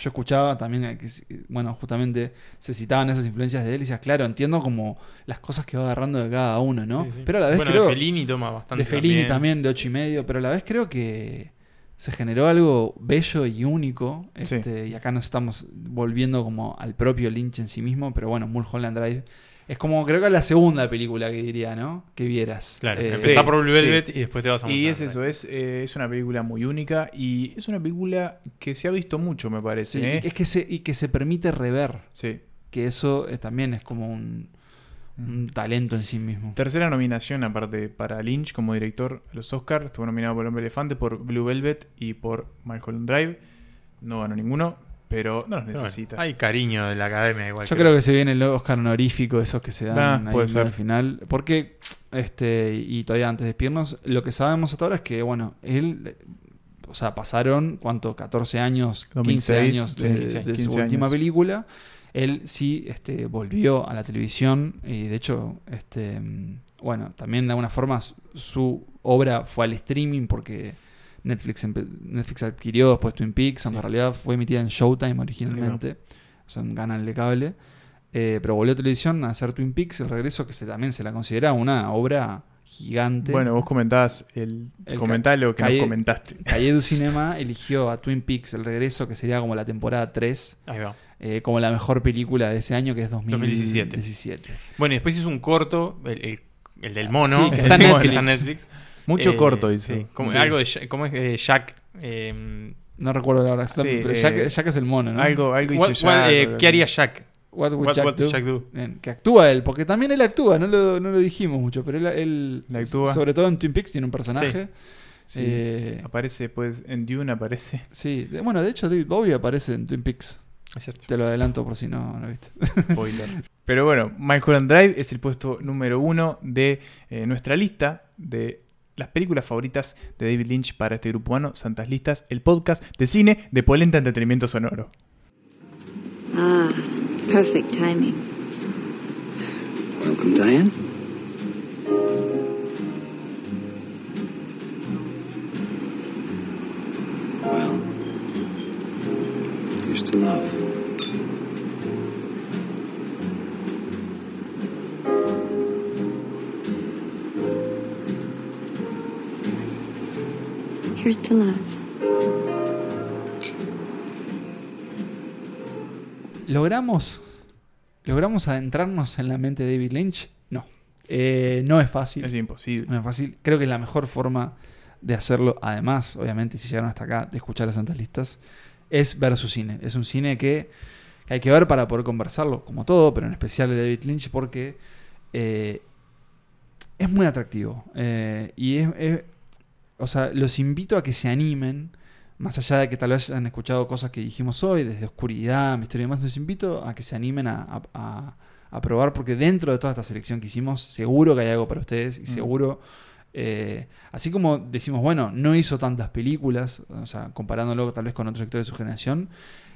A: yo escuchaba también que, bueno, justamente se citaban esas influencias de él y decías, claro, entiendo como las cosas que va agarrando de cada uno, ¿no?
C: Sí, sí.
A: Pero a la vez
C: bueno,
A: creo...
C: de Fellini toma bastante.
A: de Fellini también. de ocho y medio, pero a la vez creo que se generó algo bello y único.
B: Sí.
A: Este, Y acá nos estamos volviendo como al propio Lynch en sí mismo, pero bueno, Mulholland Drive es como creo que es la segunda película que diría, ¿no? Que vieras.
C: Claro,
A: Eh,
C: empezá
B: sí,
C: por Blue Velvet
B: sí.
C: y después te vas a
B: Y es eso, es, eh, es una película muy única y es una película que se ha visto mucho, me parece.
A: sí,
B: ¿eh?
A: es que se, y que se permite rever,
B: Sí.
A: que eso eh, también es como un, un talento en sí mismo.
B: Tercera nominación, aparte para Lynch como director a los Oscars. Estuvo nominado por Hombre Elefante, por Blue Velvet y por Malcolm Drive. No ganó ninguno, pero no los necesita.
C: hay cariño de la academia igual.
A: Yo creo que se viene el Oscar honorífico, esos que se dan
B: Ah,
A: ahí
B: puede
A: medio
B: ser.
A: al final. Porque, este, y todavía antes de despedirnos, lo que sabemos hasta ahora es que, bueno, él, o sea, pasaron, ¿cuánto? 14 años, 15
B: 2006,
A: años de,
B: sí,
A: de
B: 15
A: su
B: años.
A: última película. Él sí este, volvió a la televisión y de hecho, este, bueno, también de alguna forma su, obra fue al streaming porque Netflix, Netflix adquirió después Twin Peaks, aunque en realidad fue emitida en Showtime originalmente, o sea, un canal de cable. Eh, pero volvió a televisión a hacer Twin Peaks, el regreso que se, también se la considera una obra gigante.
B: Bueno, vos comentabas el,
A: El
B: comentá lo que
A: Calle-
B: nos comentaste.
A: Calle du (laughs) Cinema eligió a Twin Peaks, el regreso, que sería como la temporada 3,
C: Ahí va.
A: eh, como la mejor película de ese año, que es
C: 2017.
A: 2017.
C: Bueno, y después hizo un corto, el, el- el del mono,
A: Sí, que está Netflix.
C: está en Netflix.
B: Mucho
C: Eh,
B: corto hizo.
C: sí, como
A: Sí.
C: Algo de Jack- ¿cómo es? Eh, Jack. eh,
A: No recuerdo la verdad,
B: Sí,
A: pero
B: eh,
A: Jack, Jack es el mono, ¿no?
B: Algo, algo hizo
C: what-
B: Jack,
C: what- eh,
B: pero-
C: ¿Qué haría Jack?
A: What would
C: What-
A: Jack,
C: what
A: do?
C: Jack do?
A: Bien, que actúa él, porque también él actúa, no lo, no lo dijimos mucho, pero él, él
B: actúa.
A: sobre todo en Twin Peaks tiene un personaje.
B: Sí.
A: Eh,
B: Aparece, pues, en Dune aparece.
A: sí, de- bueno, de hecho David Bowie aparece en Twin Peaks.
C: Es cierto.
A: Te lo adelanto por si no lo viste.
B: Spoiler. (laughs) Pero bueno, Mulholland Drive es el puesto número uno de eh, nuestra lista de las películas favoritas de David Lynch para este grupo humano, Santas Listas, el podcast de cine de Polenta Entretenimiento Sonoro.
I: Ah, perfect timing.
F: Welcome, Diane. Well, here's to love.
I: Here's to love.
A: ¿Logramos, ¿Logramos adentrarnos en la mente de David Lynch? No. Eh, no es fácil.
B: Es imposible.
A: No es fácil. Creo que la mejor forma de hacerlo, además, obviamente, si llegaron hasta acá, de escuchar las santas listas, es ver su cine. Es un cine que, que hay que ver para poder conversarlo, como todo, pero en especial de David Lynch, porque eh, es muy atractivo. Eh, y es, es- O sea, los invito a que se animen. Más allá de que tal vez hayan escuchado cosas que dijimos hoy, desde oscuridad, misterio y demás, los invito a que se animen a, a- a- a probar, porque dentro de toda esta selección que hicimos, seguro que hay algo para ustedes y
B: Mm.
A: seguro, eh, así como decimos, bueno, no hizo tantas películas, o sea, comparándolo tal vez con otros actores de su generación,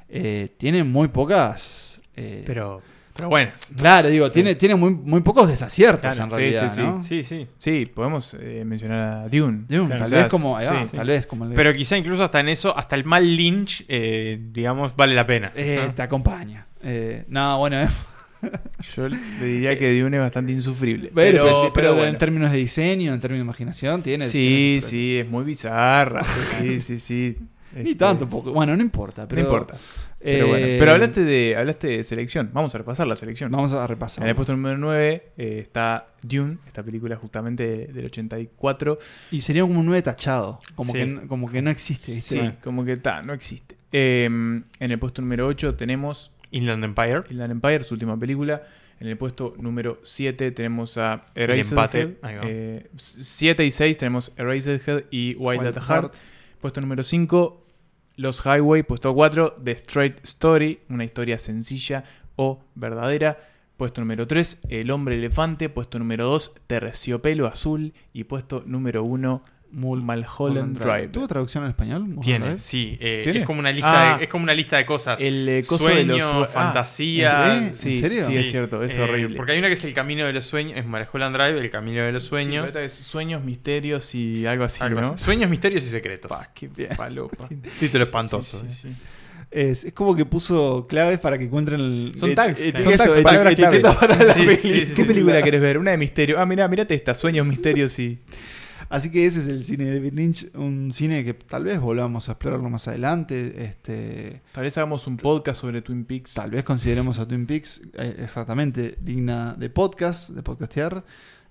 A: eh, tiene muy pocas... eh,
C: Pero, pero bueno.
A: claro, digo, tiene, tiene muy, muy pocos desaciertos
B: Claro,
A: en realidad,
B: sí, sí.
A: ¿no?
C: Sí, sí.
B: Sí, podemos eh, mencionar a Dune.
A: Dune,
B: Claro,
A: tal
B: quizás,
A: vez como, ahí va,
B: sí.
A: tal vez como el-
C: Pero quizá incluso hasta en eso, hasta el mal Lynch, eh, digamos, vale la pena.
A: Eh,
C: ¿no?
A: Te acompaña. Eh, no, bueno, (laughs)
B: Yo le diría que Dune es bastante insufrible.
A: Pero,
B: Pero,
A: pero,
B: bueno.
A: en términos de diseño, en términos de imaginación, tiene.
B: Sí,
A: tiene
B: sí, es muy bizarra. Sí, sí, sí. (laughs)
A: Ni
B: Este,
A: tanto, poco. Bueno, no importa. Pero,
B: no importa. Pero
A: eh,
B: bueno. Pero hablaste de, hablaste de selección. Vamos a repasar la selección.
A: Vamos a repasar.
B: En el puesto número 9 eh, está Dune, esta película justamente del 84.
A: Y sería como un 9 tachado. Como,
B: Sí.
A: que, no- como que no existe, ¿viste?
B: Sí, como que está, no existe. Eh, en el puesto número 8 tenemos
C: Inland Empire.
B: Inland Empire, su última película. En el puesto número 7 tenemos a Eraserhead.
C: va.
B: 7 y 6 tenemos Eraserhead y Wild,
A: Wild
B: at Heart.
A: Heart.
B: Puesto número 5, Los Highway. Puesto 4, The Straight Story, una historia sencilla o verdadera. Puesto número 3, El Hombre Elefante. Puesto número 2, Terciopelo Azul. Y puesto número 1, Mulholland Drive.
A: ¿Tuvo traducción en español? Mulholland
C: Tiene,
A: Drive?
C: sí. eh,
B: ¿Tiene?
C: Es como una lista
B: Ah.
C: de, es como una lista de cosas.
B: El eh, coso de
C: Sueño,
B: los ah,
C: fantasía.
A: ¿en
B: sí,
A: serio?
B: Sí, es cierto, es
C: Eh,
B: horrible.
C: Porque hay una que es el camino de los sueños, es Mulholland Drive, el camino de los
B: Sí,
C: sueños.
B: esta es sueños, misterios y algo así,
C: algo
B: ¿no?
C: así. Sueños, misterios y secretos.
B: Pa, qué
A: Bien.
B: palopa.
C: Título espantoso.
B: Sí,
C: eh.
B: sí, sí.
A: Es, es como que puso claves para que encuentren el.
B: Son
A: et-
B: tags,
A: et-
B: son
A: eso,
B: tags,
A: et-
B: palabras
A: etiqueta
B: clave.
A: para la
C: Sí, sí, sí,
B: ¿Qué película querés ver? Una de misterio. Ah, mirá, mirate esta, Sueños, Misterios y...
A: Así que ese es el cine de David Lynch, un cine que tal vez volvamos a explorarlo más adelante. Este,
B: Tal vez hagamos un podcast sobre Twin Peaks.
A: tal vez consideremos a Twin Peaks eh, exactamente digna de podcast, de podcastear.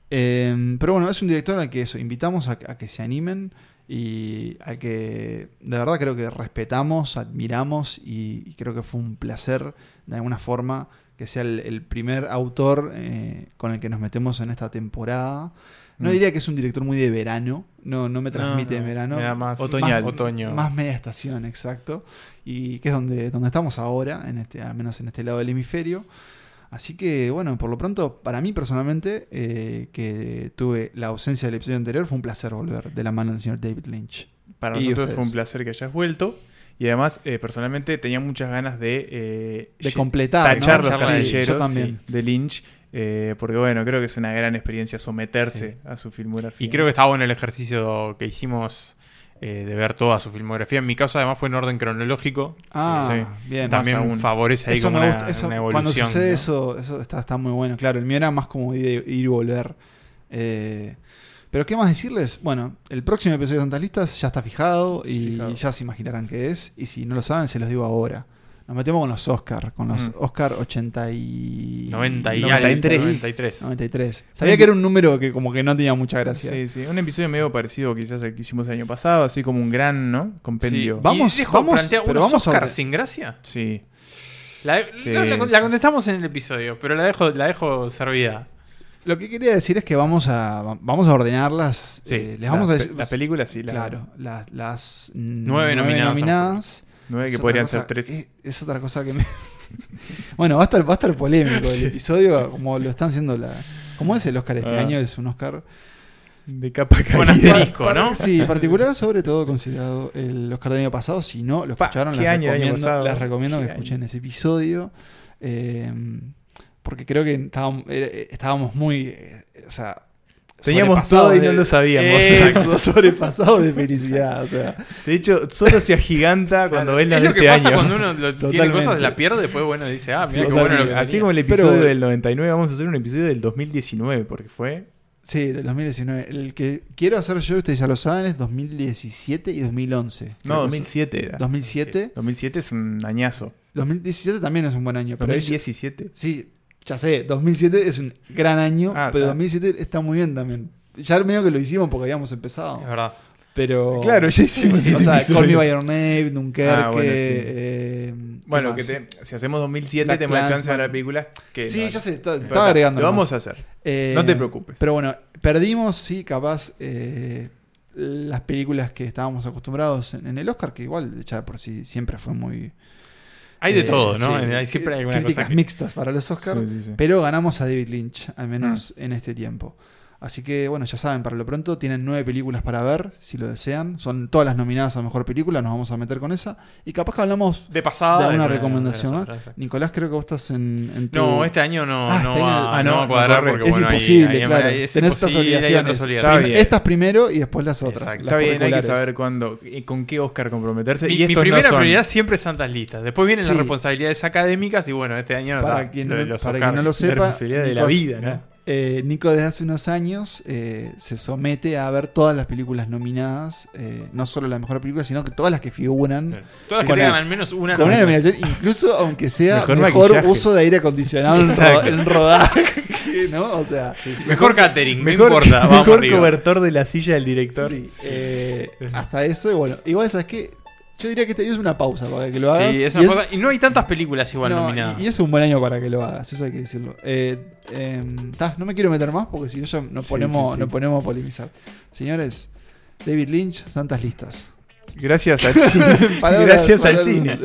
A: Eh, pero bueno, es un director al que eso, invitamos a, a que se animen y al que de verdad creo que respetamos, admiramos y, y creo que fue un placer de alguna forma que sea el, el primer autor eh, con el que nos metemos en esta temporada. No
B: Mm.
A: diría que es un director muy de verano, no, no me transmite
B: no,
A: en verano.
C: me da más
B: otoñal.
A: Más,
C: Otoño.
A: Más media estación, exacto. Y que es donde, donde estamos ahora, en este, al menos en este lado del hemisferio. Así que, bueno, por lo pronto, para mí personalmente, eh, que tuve la ausencia del episodio anterior, fue un placer volver de la mano del señor David Lynch.
B: Para
A: Y
B: nosotros
A: ustedes.
B: fue un placer que hayas vuelto. Y además, eh, personalmente, tenía muchas ganas de... eh,
A: De completar, ¿no?
B: Tachar los
A: Yo también.
B: sí, de Lynch. Eh, porque, bueno, creo que es una gran experiencia someterse a su filmografía.
C: Y creo que está bueno el ejercicio que hicimos eh, de ver toda su filmografía. En mi caso, además, fue en orden cronológico.
A: Ah, bien.
C: También
B: aún.
C: favorece ahí
A: Eso
C: como
A: me
C: una,
A: gusta. Eso,
C: una
A: cuando
C: evolución.
A: sucede
C: ¿no?
A: eso, eso está, está muy bueno. Claro, el mío era más como ir, ir y volver. Eh, pero qué más decirles, bueno, el próximo episodio de Santas Listas ya está fijado y
B: Fijado.
A: ya se imaginarán qué es. Y si no lo saben, se los digo ahora. Nos metemos con los Oscar, con los
B: Mm.
A: Oscar 80 y...
C: 90 y
B: 93.
C: 93.
A: 93. Sabía que era un número que como que no tenía mucha gracia.
B: Sí, sí. Un episodio medio parecido quizás al que hicimos el año pasado, así como un gran, ¿no? Compendio.
C: Sí.
A: Vamos- vamos-
C: plantear
A: pero
C: unos
A: vamos a
C: Oscar sin gracia.
B: Sí.
C: La,
B: Sí,
C: la- la-
B: sí.
C: la contestamos en el episodio, pero la dejo, la dejo servida.
A: Lo que quería decir es que vamos a, vamos a ordenarlas.
B: Sí,
A: eh, les vamos
B: la
A: a
B: pe-
A: decir...
B: la película sí, la-
A: Claro, la- las
C: Nueve
A: nueve
C: nominadas.
A: nominadas.
B: Nueve
A: Es
B: que podrían
A: cosa-
B: ser tres.
A: Es, es otra cosa que me. (laughs) bueno, va a estar, va a estar polémico el (laughs) episodio, como lo están haciendo la. ¿Cómo es el Oscar este
B: Ah.
A: año? Es un Oscar.
B: De capa caída.
C: Con asterisco, ¿no? (laughs)
A: Sí, particular, sobre todo considerado el Oscar del año pasado. Si no lo
B: Pa,
A: escucharon,
B: ¿qué
A: les
B: año año
A: recomiendo,
B: pasado?
A: les recomiendo que
B: ¿Qué
A: escuchen
B: año?
A: ese episodio. eh, porque creo que estábamos, era- estábamos muy. eh, o sea.
B: Teníamos todo y no lo sabíamos.
A: Eso, (laughs) sobrepasado de felicidad. O sea,
B: De hecho, solo se agiganta cuando ves las
C: es lo que
B: este
C: pasa
B: año.
C: cuando uno lo- tiene cosas, la pierde, después bueno dice, ah, mira
A: Sí,
C: qué bueno lo que.
B: Así
C: tenía.
B: como el episodio
A: Pero-
B: del 99, vamos a hacer un episodio del 2019, porque fue...
A: Sí, del 2019. El que quiero hacer yo, ustedes ya lo saben, es 2017 y 2011.
B: No,
A: Creo que
B: 2007 era.
A: es- 2007.
B: 2007 es un añazo.
A: 2017 también es un buen año. Pero ella-
B: 2017.
A: sí, ya sé, 2007 es un gran año,
B: Ah,
A: pero
B: está.
A: 2007 está muy bien también. Ya medio que lo hicimos porque habíamos empezado.
C: Es verdad.
A: Pero.
B: Claro, ya hicimos (laughs)
A: o sea. Call Me By Your Name, Dunkerque.
B: Ah, bueno,
A: eh, ¿qué
B: Bueno, que te- si hacemos 2007
A: Black
B: tenemos la chance de ver películas que...
A: Sí,
B: no-
A: ya sé, está- estaba agregando.
B: Lo vamos a hacer.
A: Eh,
B: No te preocupes.
A: Pero bueno, perdimos, sí, capaz, eh, las películas que estábamos acostumbrados en, en el Oscar, que igual, ya por sí, siempre fue muy...
C: Hay de
A: eh,
C: todo, ¿no?
A: sí,
C: hay siempre hay alguna
A: críticas
C: cosa que-
A: mixtas para los Oscars,
B: Sí, sí, sí.
A: pero ganamos a David Lynch, al menos en este tiempo. Así que bueno, ya saben, para lo pronto tienen nueve películas para ver, si lo desean. Son todas las nominadas a Mejor Película, nos vamos a meter con esa. Y capaz que hablamos
C: de pasada
A: de alguna recomendación. Nicolás, creo que vos estás en, en tu...
C: No, este año no,
A: Ah,
C: no,
A: este
C: va,
A: año-
C: no
A: ah, no,
C: va a cuadrar porque
A: es
C: bueno,
A: imposible,
C: ahí-
A: claro.
C: es
A: Tenés
C: hay
A: obligaciones. Estas primero y después las otras.
C: Exacto.
A: las
B: Está bien, hay que saber cuándo y con qué Oscar comprometerse.
C: Mi,
B: y
C: mi primera
B: no son.
C: prioridad siempre es Santas Listas. Después vienen
A: Sí.
C: las responsabilidades académicas y bueno, este año
A: Para quien
C: los
A: para quien no lo
B: La
A: sepa,
B: responsabilidad de la vida, ¿no?
A: Eh, Nico desde hace unos años eh, se somete a ver todas las películas nominadas, eh, no solo la mejor película, sino que todas las que figuran.
C: Todas las que tengan al menos una
A: con una
C: nominación.
A: incluso aunque sea
B: Mejor
A: uso de aire acondicionado en, ro-
C: Exacto.
A: en rodaje, (laughs) ¿no? O sea,
C: Mejor catering,
B: Mejor,
C: no importa. Vamos
B: mejor
C: arriba.
B: cobertor de la silla del director.
A: sí, eh, hasta eso, y bueno, igual sabes que yo diría que este es una pausa para que lo hagas.
C: Sí, es
A: y
C: una
A: es-
C: cosa- y no hay tantas películas igual
A: no,
C: nominadas.
A: y, y es un buen año para que lo hagas, eso hay que decirlo. Eh, em, ta, no me quiero meter más porque si no ya nos
B: Sí,
A: ponemos,
B: sí, sí.
A: nos ponemos a polemizar. Señores, David Lynch, Santas Listas.
B: Gracias al (laughs) cine.
A: Palabras-
B: Gracias al cine.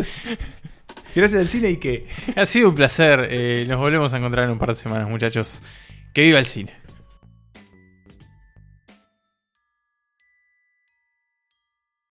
B: Gracias al cine y que
C: Ha sido un placer. eh, nos volvemos a encontrar en un par de semanas, muchachos. Que viva el cine.